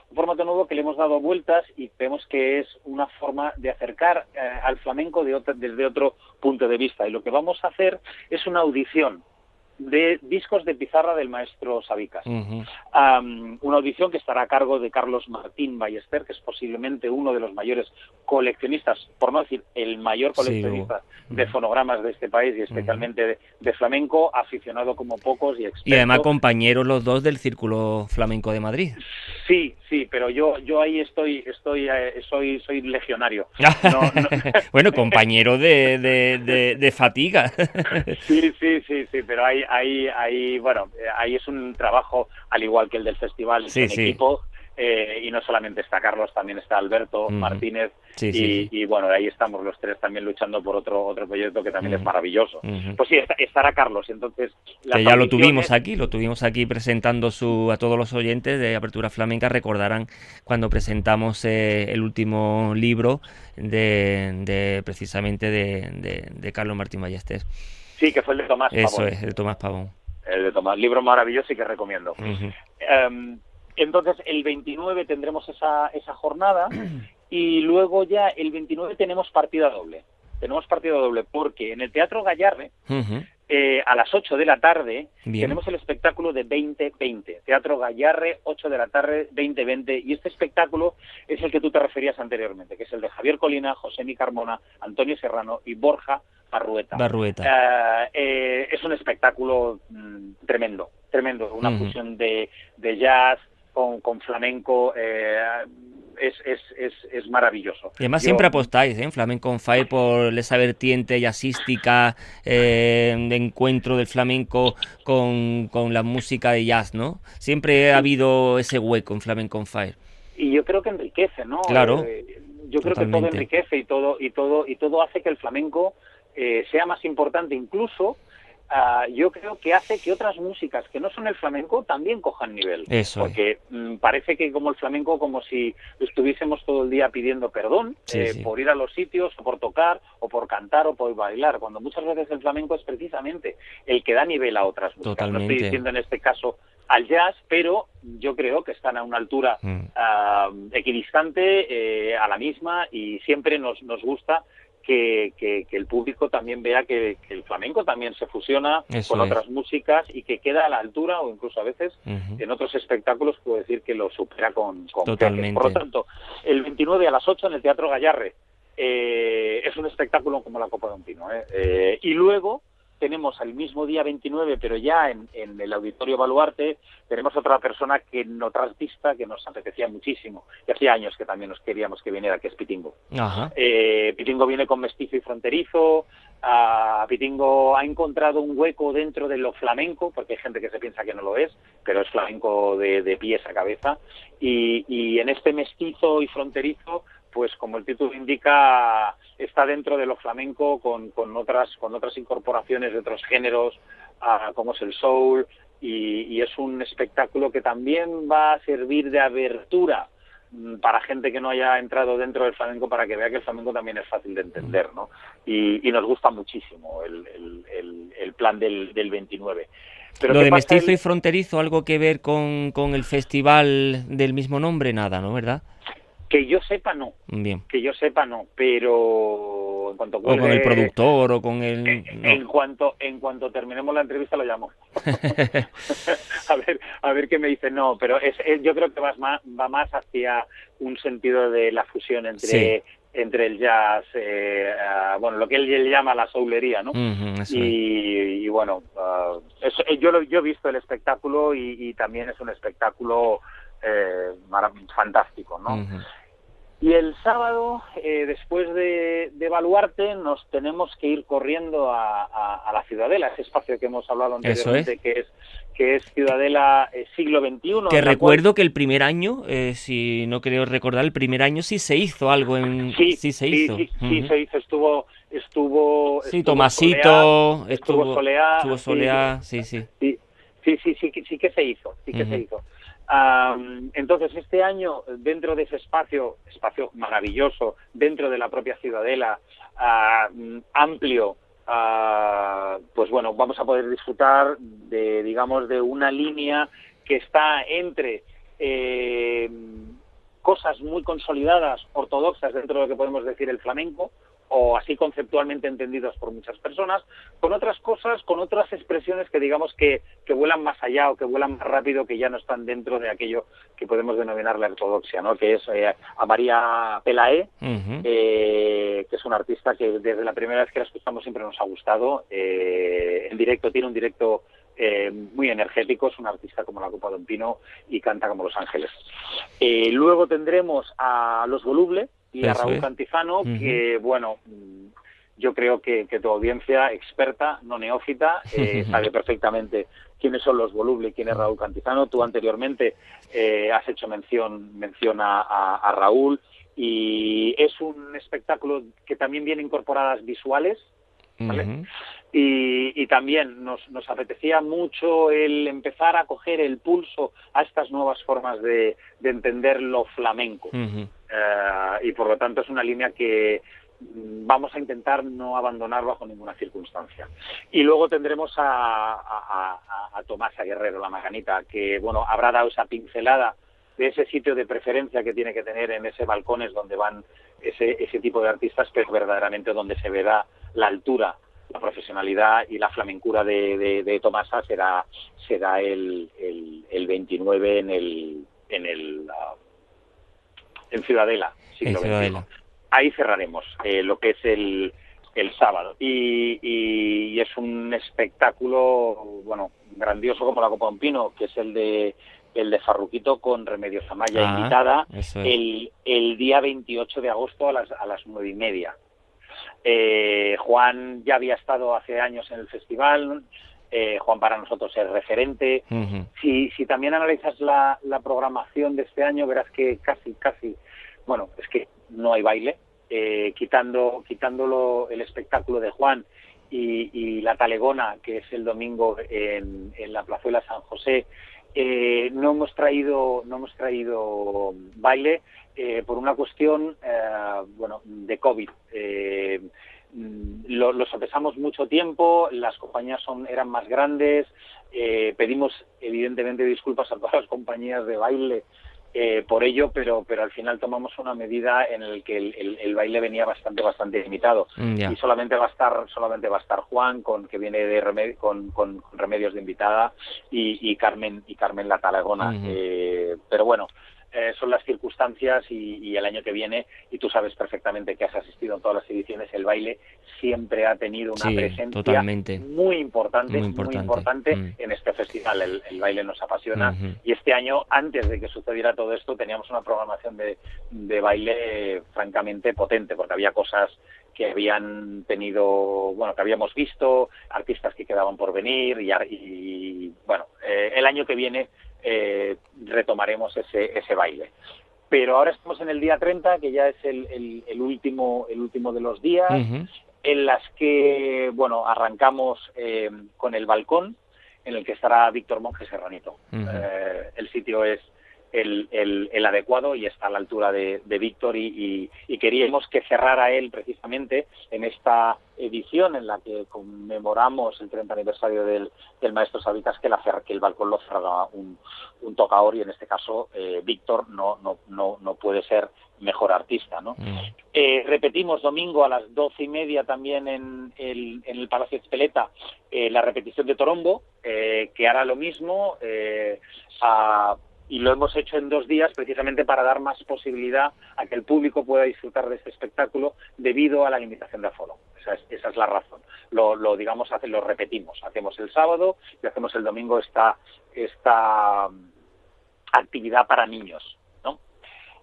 un formato nuevo que le hemos dado vueltas y vemos que es una forma de acercar eh, al flamenco desde otro punto de vista. Y lo que vamos a hacer es una audición de discos de pizarra del maestro Sabicas. una audición que estará a cargo de Carlos Martín Ballester, que es posiblemente uno de los mayores coleccionistas, por no decir el mayor coleccionista de fonogramas de este país y especialmente de, flamenco, aficionado como pocos y experto. Y además compañeros los dos del Círculo Flamenco de Madrid. Sí, sí, pero yo yo ahí estoy estoy eh, soy soy legionario. bueno, compañero de, de, de fatiga. sí, sí, sí, sí, pero hay ahí, ahí, bueno, ahí es un trabajo al igual que el del festival en equipo. Eh, y no solamente está Carlos, también está Alberto Martínez y, bueno, ahí estamos los tres también luchando por otro otro proyecto que también es maravilloso. Pues sí, estará Carlos, entonces... Que ya lo tuvimos aquí, lo tuvimos aquí presentando su a todos los oyentes de Apertura Flamenca, recordarán cuando presentamos eh, el último libro de, precisamente de, de Carlos Martín Ballester. Sí, que fue el de Tomás Pavón. Eso es, el de Tomás Pavón. El de Tomás, libro maravilloso y que recomiendo. Em, entonces, el 29 tendremos esa, esa jornada y luego ya el 29 tenemos partida doble. tenemos partido doble porque en el Teatro Gallarre, eh, a las 8 de la tarde, tenemos el espectáculo de 2020, Teatro Gallarre, 8 de la tarde, 2020, y este espectáculo es el que tú te referías anteriormente, que es el de Javier Colina, José Mi Carmona, Antonio Serrano y Borja Barrueta. Barrueta. Eh, eh, es un espectáculo mm, tremendo, tremendo, una fusión de, de jazz con, con flamenco. Eh, es, es, es, es, maravilloso. Y además siempre apostáis ¿eh? en Flamenco on Fire por esa vertiente jazzística, eh, de encuentro del flamenco con, con, la música de jazz, ¿no? Siempre ha habido ese hueco en Flamenco on Fire. Y yo creo que enriquece, ¿no? Claro. yo creo que todo enriquece y todo, y todo, y todo hace que el flamenco sea más importante incluso Ah, yo creo que hace que otras músicas que no son el flamenco también cojan nivel. Eso porque mm, parece que como el flamenco, como si estuviésemos todo el día pidiendo perdón eh, por ir a los sitios, o por tocar, o por cantar, o por bailar, cuando muchas veces el flamenco es precisamente el que da nivel a otras músicas. No estoy diciendo en este caso al jazz, pero yo creo que están a una altura mm. ah, equidistante, eh, a la misma, y siempre nos, nos gusta que, el público también vea que, el flamenco también se fusiona con otras músicas y que queda a la altura o incluso a veces en otros espectáculos puedo decir que lo supera con, con Totalmente. Por lo tanto, el 29 a las 8 en el Teatro Gallarre eh, es un espectáculo como la Copa de un Pino. ¿eh? Eh, y luego tenemos al mismo día 29, pero ya en, el Auditorio Baluarte, tenemos otra persona que otra artista que nos apetecía muchísimo, y hacía años que también nos queríamos que viniera, que es Pitingo. Eh, Pitingo viene con mestizo y fronterizo, Pitingo ha encontrado un hueco dentro de lo flamenco, porque hay gente que se piensa que no lo es, pero es flamenco de, pies a cabeza, y en este mestizo y fronterizo pues como el título indica, está dentro de lo flamenco con, con otras, con otras incorporaciones de otros géneros, ah, como es el soul, y, es un espectáculo que también va a servir de abertura mm, para gente que no haya entrado dentro del flamenco para que vea que el flamenco también es fácil de entender, ¿no? Y, nos gusta muchísimo el, plan del, del 29. Pero Lo de mestizo y fronterizo, ¿algo que ver con, con el festival del mismo nombre? Nada, ¿no? ¿Verdad? Que yo sepa, no. Bien. Que yo sepa, no. Pero en cuanto o con el productor o con el. En, cuanto en cuanto terminemos la entrevista lo llamo. a ver a ver qué me dice. No, pero es, yo creo que va más va más hacia un sentido de la fusión entre entre el jazz, eh, bueno, lo que él llama la soulería, ¿no? y, bueno, ah, yo, lo, yo he visto el espectáculo y, también es un espectáculo eh, fantástico, ¿no? Y el sábado, eh, después de, de, Baluarte, nos tenemos que ir corriendo a, la Ciudadela, ese espacio que hemos hablado anteriormente, que es que es Ciudadela eh, siglo XXI. Que recuerdo que el primer año, eh, si no creo recordar, el primer año sí se hizo algo en... Sí, sí se hizo. Sí, sí, se hizo, estuvo... estuvo sí, Tomasito, estuvo, Soleá, estuvo Soleá, sí, sí. Sí, sí, sí, sí, sí, que se hizo, sí que se hizo entonces, este año, dentro de ese espacio, espacio maravilloso, dentro de la propia ciudadela, amplio, pues bueno, vamos a poder disfrutar de, digamos, de una línea que está entre eh, cosas muy consolidadas, ortodoxas dentro de lo que podemos decir el flamenco, o así conceptualmente entendidos por muchas personas, con otras cosas, con otras expresiones que digamos que, que vuelan más allá o que vuelan más rápido, que ya no están dentro de aquello que podemos denominar la ortodoxia, ¿no? que es eh, a María Pelae, eh, que es una artista que desde la primera vez que la escuchamos siempre nos ha gustado. Eh, en directo tiene un directo eh, muy energético, es un artista como la Copa de un Pino y canta como Los Ángeles. Eh, luego tendremos a Los Voluble, y a Raúl Cantizano, que, bueno, yo creo que, tu audiencia experta, no neófita, eh, sabe perfectamente quiénes son los Voluble y quién es Raúl Cantizano. Tú anteriormente eh, has hecho mención, mención a, Raúl y es un espectáculo que también viene incorporadas visuales, y, también nos, nos apetecía mucho el empezar a coger el pulso a estas nuevas formas de, de entender lo flamenco. Y por lo tanto es una línea que mm, vamos a intentar no abandonar bajo ninguna circunstancia. Y luego tendremos a, a, a, Tomasa Guerrero, la maganita, que bueno habrá dado esa pincelada de ese sitio de preferencia que tiene que tener en ese balcones donde van ese, ese tipo de artistas, pero verdaderamente donde se verá la altura, la profesionalidad y la flamencura de, de, Tomasa será, será el, el, 29 en el, en el ah, en Ciudadela, Ahí cerraremos eh, lo que es el, el sábado. Y, y, es un espectáculo, bueno, grandioso como la Copa Pino, que es el de el de Farruquito con Remedios Amaya ah, invitada el, el día 28 de agosto a las, a las nueve y media. Eh, Juan ya había estado hace años en el festival, eh, Juan para nosotros es referente. si, si también analizas la, la programación de este año, verás que casi, casi, bueno, es que no hay baile, eh, quitando, quitándolo el espectáculo de Juan y, la talegona, que es el domingo en, la plazuela San José, eh, no hemos traído no hemos traído baile eh, por una cuestión bueno de covid lo, lo sopesamos mucho tiempo las compañías son eran más grandes pedimos evidentemente disculpas a todas las compañías de baile eh, por ello, pero, pero al final tomamos una medida en el que el, baile venía bastante, bastante limitado. Mm, y solamente va a estar, solamente va a estar Juan, con, que viene de con, con, remedios de invitada, y, Carmen, y Carmen la Talagona. Eh, pero bueno, eh, son las circunstancias y, el año que viene, y tú sabes perfectamente que has asistido en todas las ediciones, el baile siempre ha tenido una presencia muy importante, muy importante, mm. en este festival. El, baile nos apasiona y este año, antes de que sucediera todo esto, teníamos una programación de, de baile francamente potente, porque había cosas que habían tenido, bueno, que habíamos visto, artistas que quedaban por venir y, bueno, eh, el año que viene eh, retomaremos ese, ese baile. Pero ahora estamos en el día 30, que ya es el, el, último, el último de los días, en las que, bueno, arrancamos eh, con el balcón, en el que estará Víctor Monge Serranito. Eh, el sitio es el, el, adecuado y está a la altura de, Víctor y, queríamos que cerrara él precisamente en esta edición en la que conmemoramos el 30 aniversario del, maestro Sabitas que, la, que el balcón lo cerraba un, un tocador y en este caso eh, Víctor no, no, no, no puede ser mejor artista. ¿no? Mm. Eh, repetimos domingo a las doce y media también en el, en el Palacio Espeleta eh, la repetición de Torombo, que hará lo mismo a y lo hemos hecho en dos días precisamente para dar más posibilidad a que el público pueda disfrutar de este espectáculo debido a la limitación de aforo. Esa es, esa es la razón. Lo, lo digamos, hace, lo repetimos. Hacemos el sábado y hacemos el domingo esta, esta mm, actividad para niños. ¿no?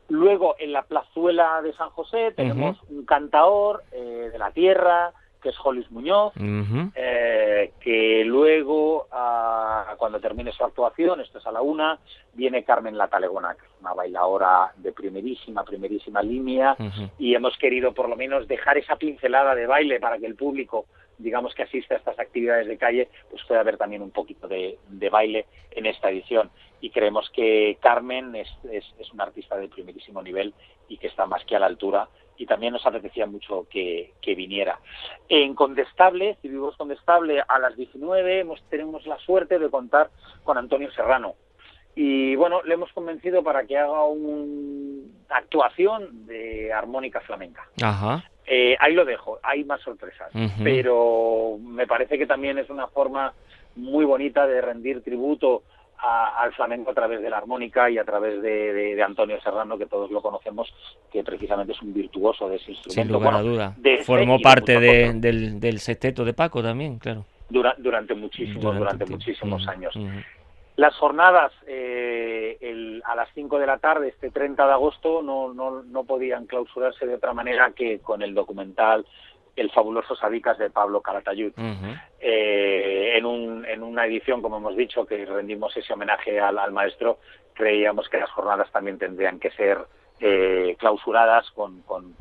Luego, en la plazuela de San José tenemos un cantaor eh, de la tierra, que es Hollis Muñoz, eh, que luego, ah, cuando termine su actuación, esto es a la una, viene Carmen La Talegona, que es una bailadora de primerísima, primerísima línea, y hemos querido por lo menos dejar esa pincelada de baile para que el público digamos que asiste a estas actividades de calle, pues pueda haber también un poquito de, baile en esta edición. Y creemos que Carmen es, es, es una artista de primerísimo nivel y que está más que a la altura y también nos apetecía mucho que, viniera. En Condestable, si vivimos Condestable, a las 19 hemos, tenemos la suerte de contar con Antonio Serrano. Y bueno, le hemos convencido para que haga una actuación de armónica flamenca. Eh, ahí lo dejo, hay más sorpresas, pero me parece que también es una forma muy bonita de rendir tributo al flamenco a través de la armónica y a través de, Antonio Serrano, que todos lo conocemos, que precisamente es un virtuoso de ese instrumento. Sin lugar a duda. Formó parte del, del sexteto de Paco también, claro. durante muchísimos, durante, muchísimos años. Las jornadas eh, a las 5 de la tarde, este 30 de agosto, no, no, no podían clausurarse de otra manera que con el documental el fabuloso Sadicas de Pablo Calatayud. Eh, en, un, en una edición, como hemos dicho, que rendimos ese homenaje al, maestro, creíamos que las jornadas también tendrían que ser eh, clausuradas con, con,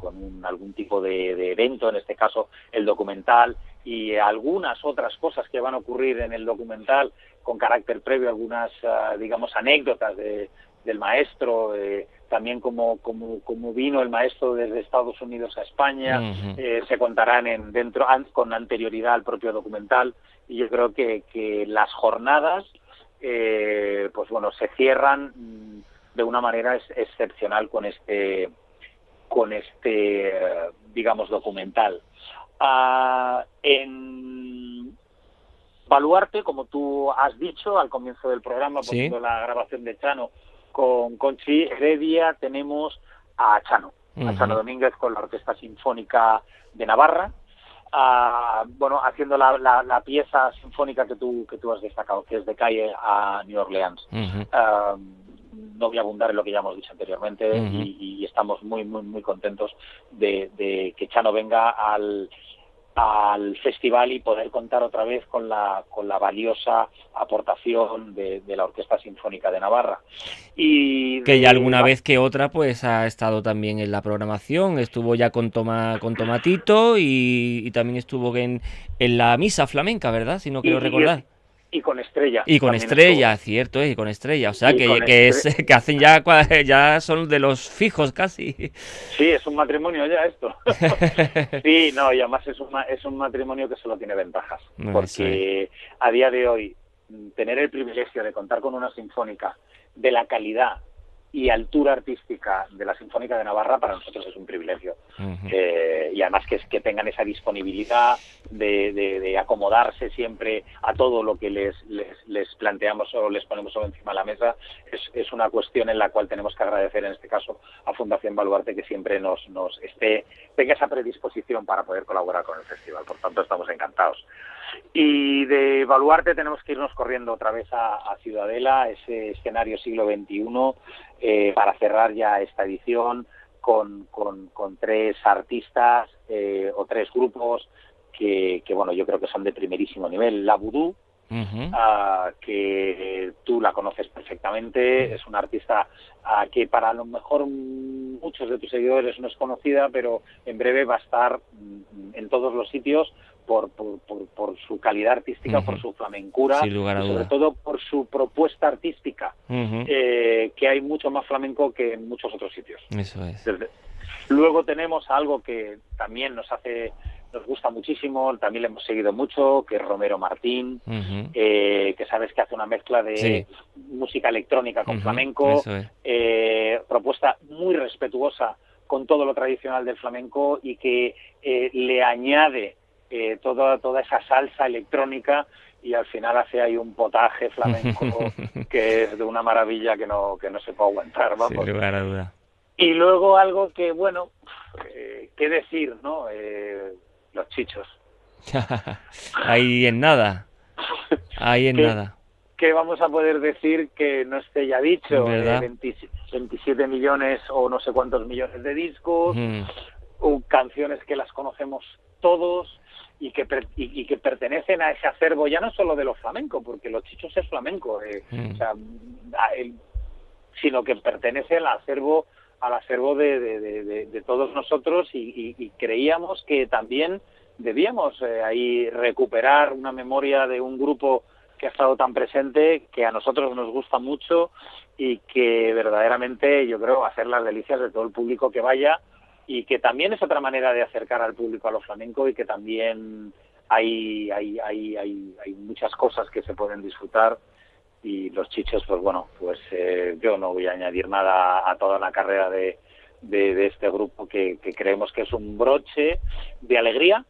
algún tipo de, evento, en este caso el documental, y algunas otras cosas que van a ocurrir en el documental con carácter previo, algunas, ah, digamos, anécdotas de, del maestro, eh, también como, como, como, vino el maestro desde Estados Unidos a España, eh, se contarán en, dentro con anterioridad al propio documental. Y yo creo que, que las jornadas, eh, pues bueno, se cierran mm, de una manera excepcional con este con este digamos documental. Ah, en Baluarte como tú has dicho al comienzo del programa poniendo la grabación de Chano con Conchi Heredia tenemos a Chano a Chano Domínguez con la Orquesta Sinfónica de Navarra. Bueno, haciendo la, la, pieza sinfónica que tú, que tú has destacado, que es de calle a New Orleans. no voy a abundar en lo que ya hemos dicho anteriormente y, estamos muy, muy, muy contentos de, de que Chano venga al, al festival y poder contar otra vez con la, con la valiosa aportación de, la Orquesta Sinfónica de Navarra. Y que ya alguna vez que otra pues ha estado también en la programación, estuvo ya con, Toma, con Tomatito y, también estuvo en, en la misa flamenca, ¿verdad? Si no quiero recordar y con estrella. Y con estrella, cierto, y con estrella. O sea, que, que, es, que hacen ya, ya son de los fijos casi. Sí, es un matrimonio ya esto. sí, no, y además es un, es un matrimonio que solo tiene ventajas. Porque a día de hoy, tener el privilegio de contar con una sinfónica de la calidad y altura artística de la Sinfónica de Navarra para nosotros es un privilegio. Eh, y además que, que tengan esa disponibilidad de, acomodarse siempre a todo lo que les, les, planteamos o les ponemos encima de la mesa, es, es, una cuestión en la cual tenemos que agradecer en este caso a Fundación Baluarte que siempre nos, nos esté, tenga esa predisposición para poder colaborar con el festival. Por tanto, estamos encantados. Y de Baluarte tenemos que irnos corriendo otra vez a, Ciudadela, ese escenario siglo XXI, eh, para cerrar ya esta edición con, con, tres artistas eh, o tres grupos que, que, bueno, yo creo que son de primerísimo nivel. La Voodoo, Ah, que tú la conoces perfectamente, es una artista ah, que para a lo mejor muchos de tus seguidores no es conocida, pero en breve va a estar mm, en todos los sitios por, por, por, su calidad artística, por su flamencura, y sobre todo por su propuesta artística, eh, que hay mucho más flamenco que en muchos otros sitios. Eso es. Luego tenemos algo que también nos hace nos gusta muchísimo, también le hemos seguido mucho, que es Romero Martín, eh, que sabes que hace una mezcla de música electrónica con flamenco, eh, propuesta muy respetuosa con todo lo tradicional del flamenco y que eh, le añade toda, toda esa salsa electrónica y al final hace ahí un potaje flamenco que es de una maravilla que no, que no se puede aguantar. Vamos. Sin lugar a duda. Y luego algo que, bueno, qué decir, ¿no? Los chichos. Ahí en nada. Ahí en nada. ¿Qué vamos a poder decir que no esté ya dicho? 27 millones o no sé cuántos millones de discos, canciones que las conocemos todos y que, y, que pertenecen a ese acervo ya no solo de los flamencos, porque los chichos es flamenco, eh, sino que pertenece al acervo al acervo de, todos nosotros y, creíamos que también debíamos eh, ahí recuperar una memoria de un grupo que ha estado tan presente, que a nosotros nos gusta mucho y que verdaderamente yo creo ser las delicias de todo el público que vaya y que también es otra manera de acercar al público a lo flamenco y que también hay, hay, hay, hay, hay muchas cosas que se pueden disfrutar y los chichos, pues bueno, pues eh, yo no voy a añadir nada a toda la carrera de, de, este grupo que, creemos que es un broche de alegría,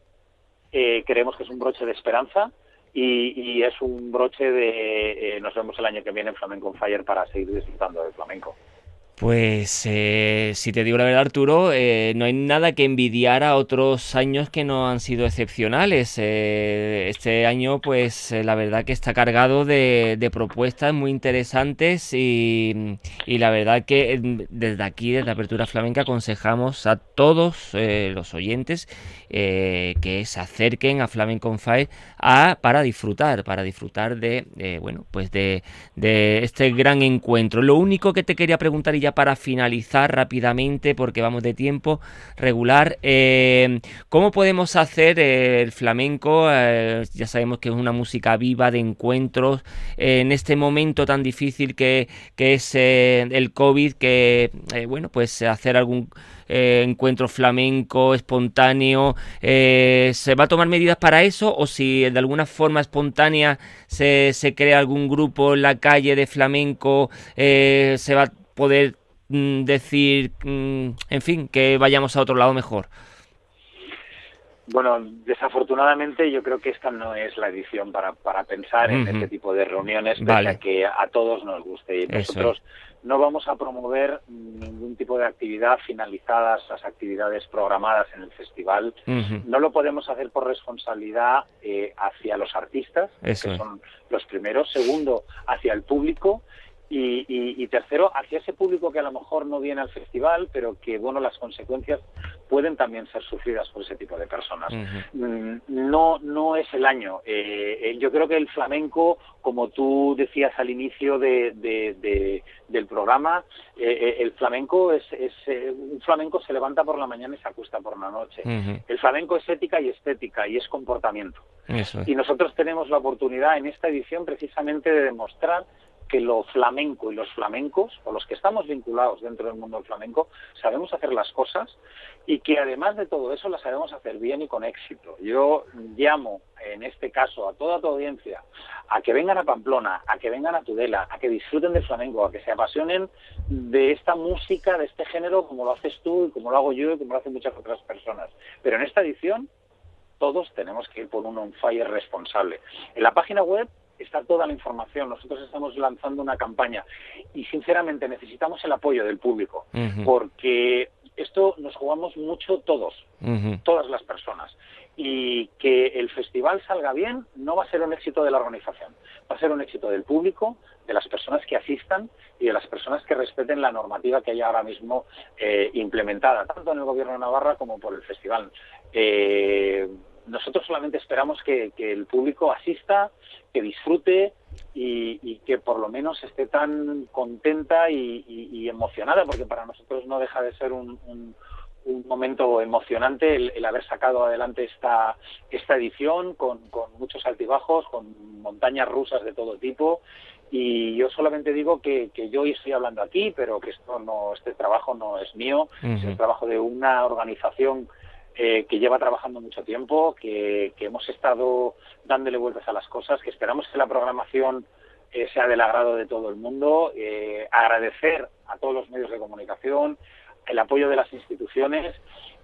eh, creemos que es un broche de esperanza y, es un broche de eh, nos vemos el año que viene en Flamenco Fire para seguir disfrutando del flamenco. Pues eh, si te digo la verdad Arturo, eh, no hay nada que envidiar a otros años que no han sido excepcionales. Eh, este año pues la verdad que está cargado de, propuestas muy interesantes y, la verdad que desde aquí, desde Apertura Flamenca, aconsejamos a todos los oyentes que se acerquen a Flamenco Fire para disfrutar, para disfrutar de, bueno, pues de este gran encuentro. Lo único que te quería preguntar y para finalizar rápidamente, porque vamos de tiempo regular, eh, ¿cómo podemos hacer eh, el flamenco? Eh, ya sabemos que es una música viva de encuentros en este momento tan difícil que, que es el COVID, que, bueno, pues hacer algún encuentro flamenco espontáneo, ¿se va a tomar medidas para eso o si de alguna forma espontánea se, se crea algún grupo en la calle de flamenco, se va poder mm, decir, mm, en fin, que vayamos a otro lado mejor. Bueno, desafortunadamente yo creo que esta no es la edición para, para pensar en este tipo de reuniones, para que a todos nos guste. Y nosotros no vamos a promover ningún tipo de actividad finalizadas las actividades programadas en el festival. No lo podemos hacer por responsabilidad eh, hacia los artistas, que son los primeros. Segundo, hacia el público y, tercero, hacia ese público que a lo mejor no viene al festival, pero que, bueno, las consecuencias pueden también ser sufridas por ese tipo de personas. Mm, no, no es el año. Eh, eh, yo creo que el flamenco, como tú decías al inicio de, del programa, eh, el flamenco es, es un flamenco se levanta por la mañana y se acuesta por la noche. El flamenco es ética y estética y es comportamiento. Y nosotros tenemos la oportunidad en esta edición precisamente de demostrar que lo flamenco y los flamencos, o los que estamos vinculados dentro del mundo del flamenco, sabemos hacer las cosas y que además de todo eso las sabemos hacer bien y con éxito. Yo llamo, en este caso, a toda tu audiencia a que vengan a Pamplona, a que vengan a Tudela, a que disfruten del flamenco, a que se apasionen de esta música, de este género, como lo haces tú y como lo hago yo y como lo hacen muchas otras personas. Pero en esta edición todos tenemos que ir por un on fire responsable. En la página web está toda la información. Nosotros estamos lanzando una campaña y sinceramente necesitamos el apoyo del público porque esto nos jugamos mucho todos, todas las personas. Y que el festival salga bien no va a ser un éxito de la organización, va a ser un éxito del público, de las personas que asistan y de las personas que respeten la normativa que hay ahora mismo eh, implementada, tanto en el Gobierno de Navarra como por el festival. Eh, nosotros solamente esperamos que, el público asista, que disfrute y, que por lo menos esté tan contenta y, emocionada, porque para nosotros no deja de ser un, momento emocionante el, haber sacado adelante esta, esta edición con, muchos altibajos, con montañas rusas de todo tipo. Y yo solamente digo que, yo hoy estoy hablando aquí, pero que esto no, este trabajo no es mío, es el trabajo de una organización eh, que lleva trabajando mucho tiempo, que, hemos estado dándole vueltas a las cosas, que esperamos que la programación eh, sea del agrado de todo el mundo, eh, agradecer a todos los medios de comunicación, el apoyo de las instituciones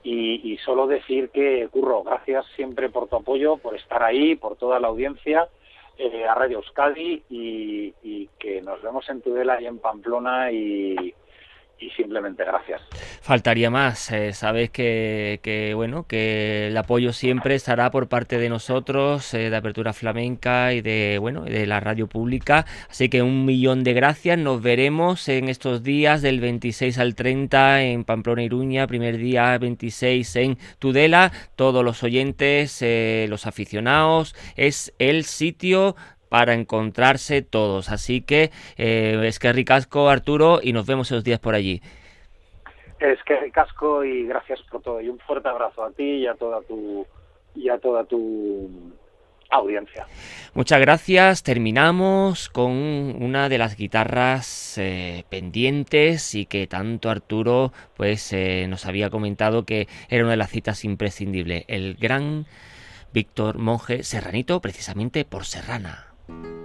y, solo decir que, Curro, gracias siempre por tu apoyo, por estar ahí, por toda la audiencia, a Radio Euskadi y, y, que nos vemos en Tudela y en Pamplona y, y simplemente gracias. Faltaría más. Eh, sabes que, bueno que el apoyo siempre estará por parte de nosotros, eh, de Apertura Flamenca y de bueno de la radio pública. Así que un millón de gracias. Nos veremos en estos días del 26 al 30 en Pamplona Iruña, primer día 26 en Tudela. Todos los oyentes, eh, los aficionados, es el sitio para encontrarse todos. Así que eh, es que ricasco Arturo y nos vemos esos días por allí. Es que ricasco y gracias por todo y un fuerte abrazo a ti y a toda tu y a toda tu audiencia. Muchas gracias. Terminamos con una de las guitarras eh, pendientes y que tanto Arturo pues eh, nos había comentado que era una de las citas imprescindibles. El gran Víctor Monje Serranito, precisamente por Serrana. Thank you.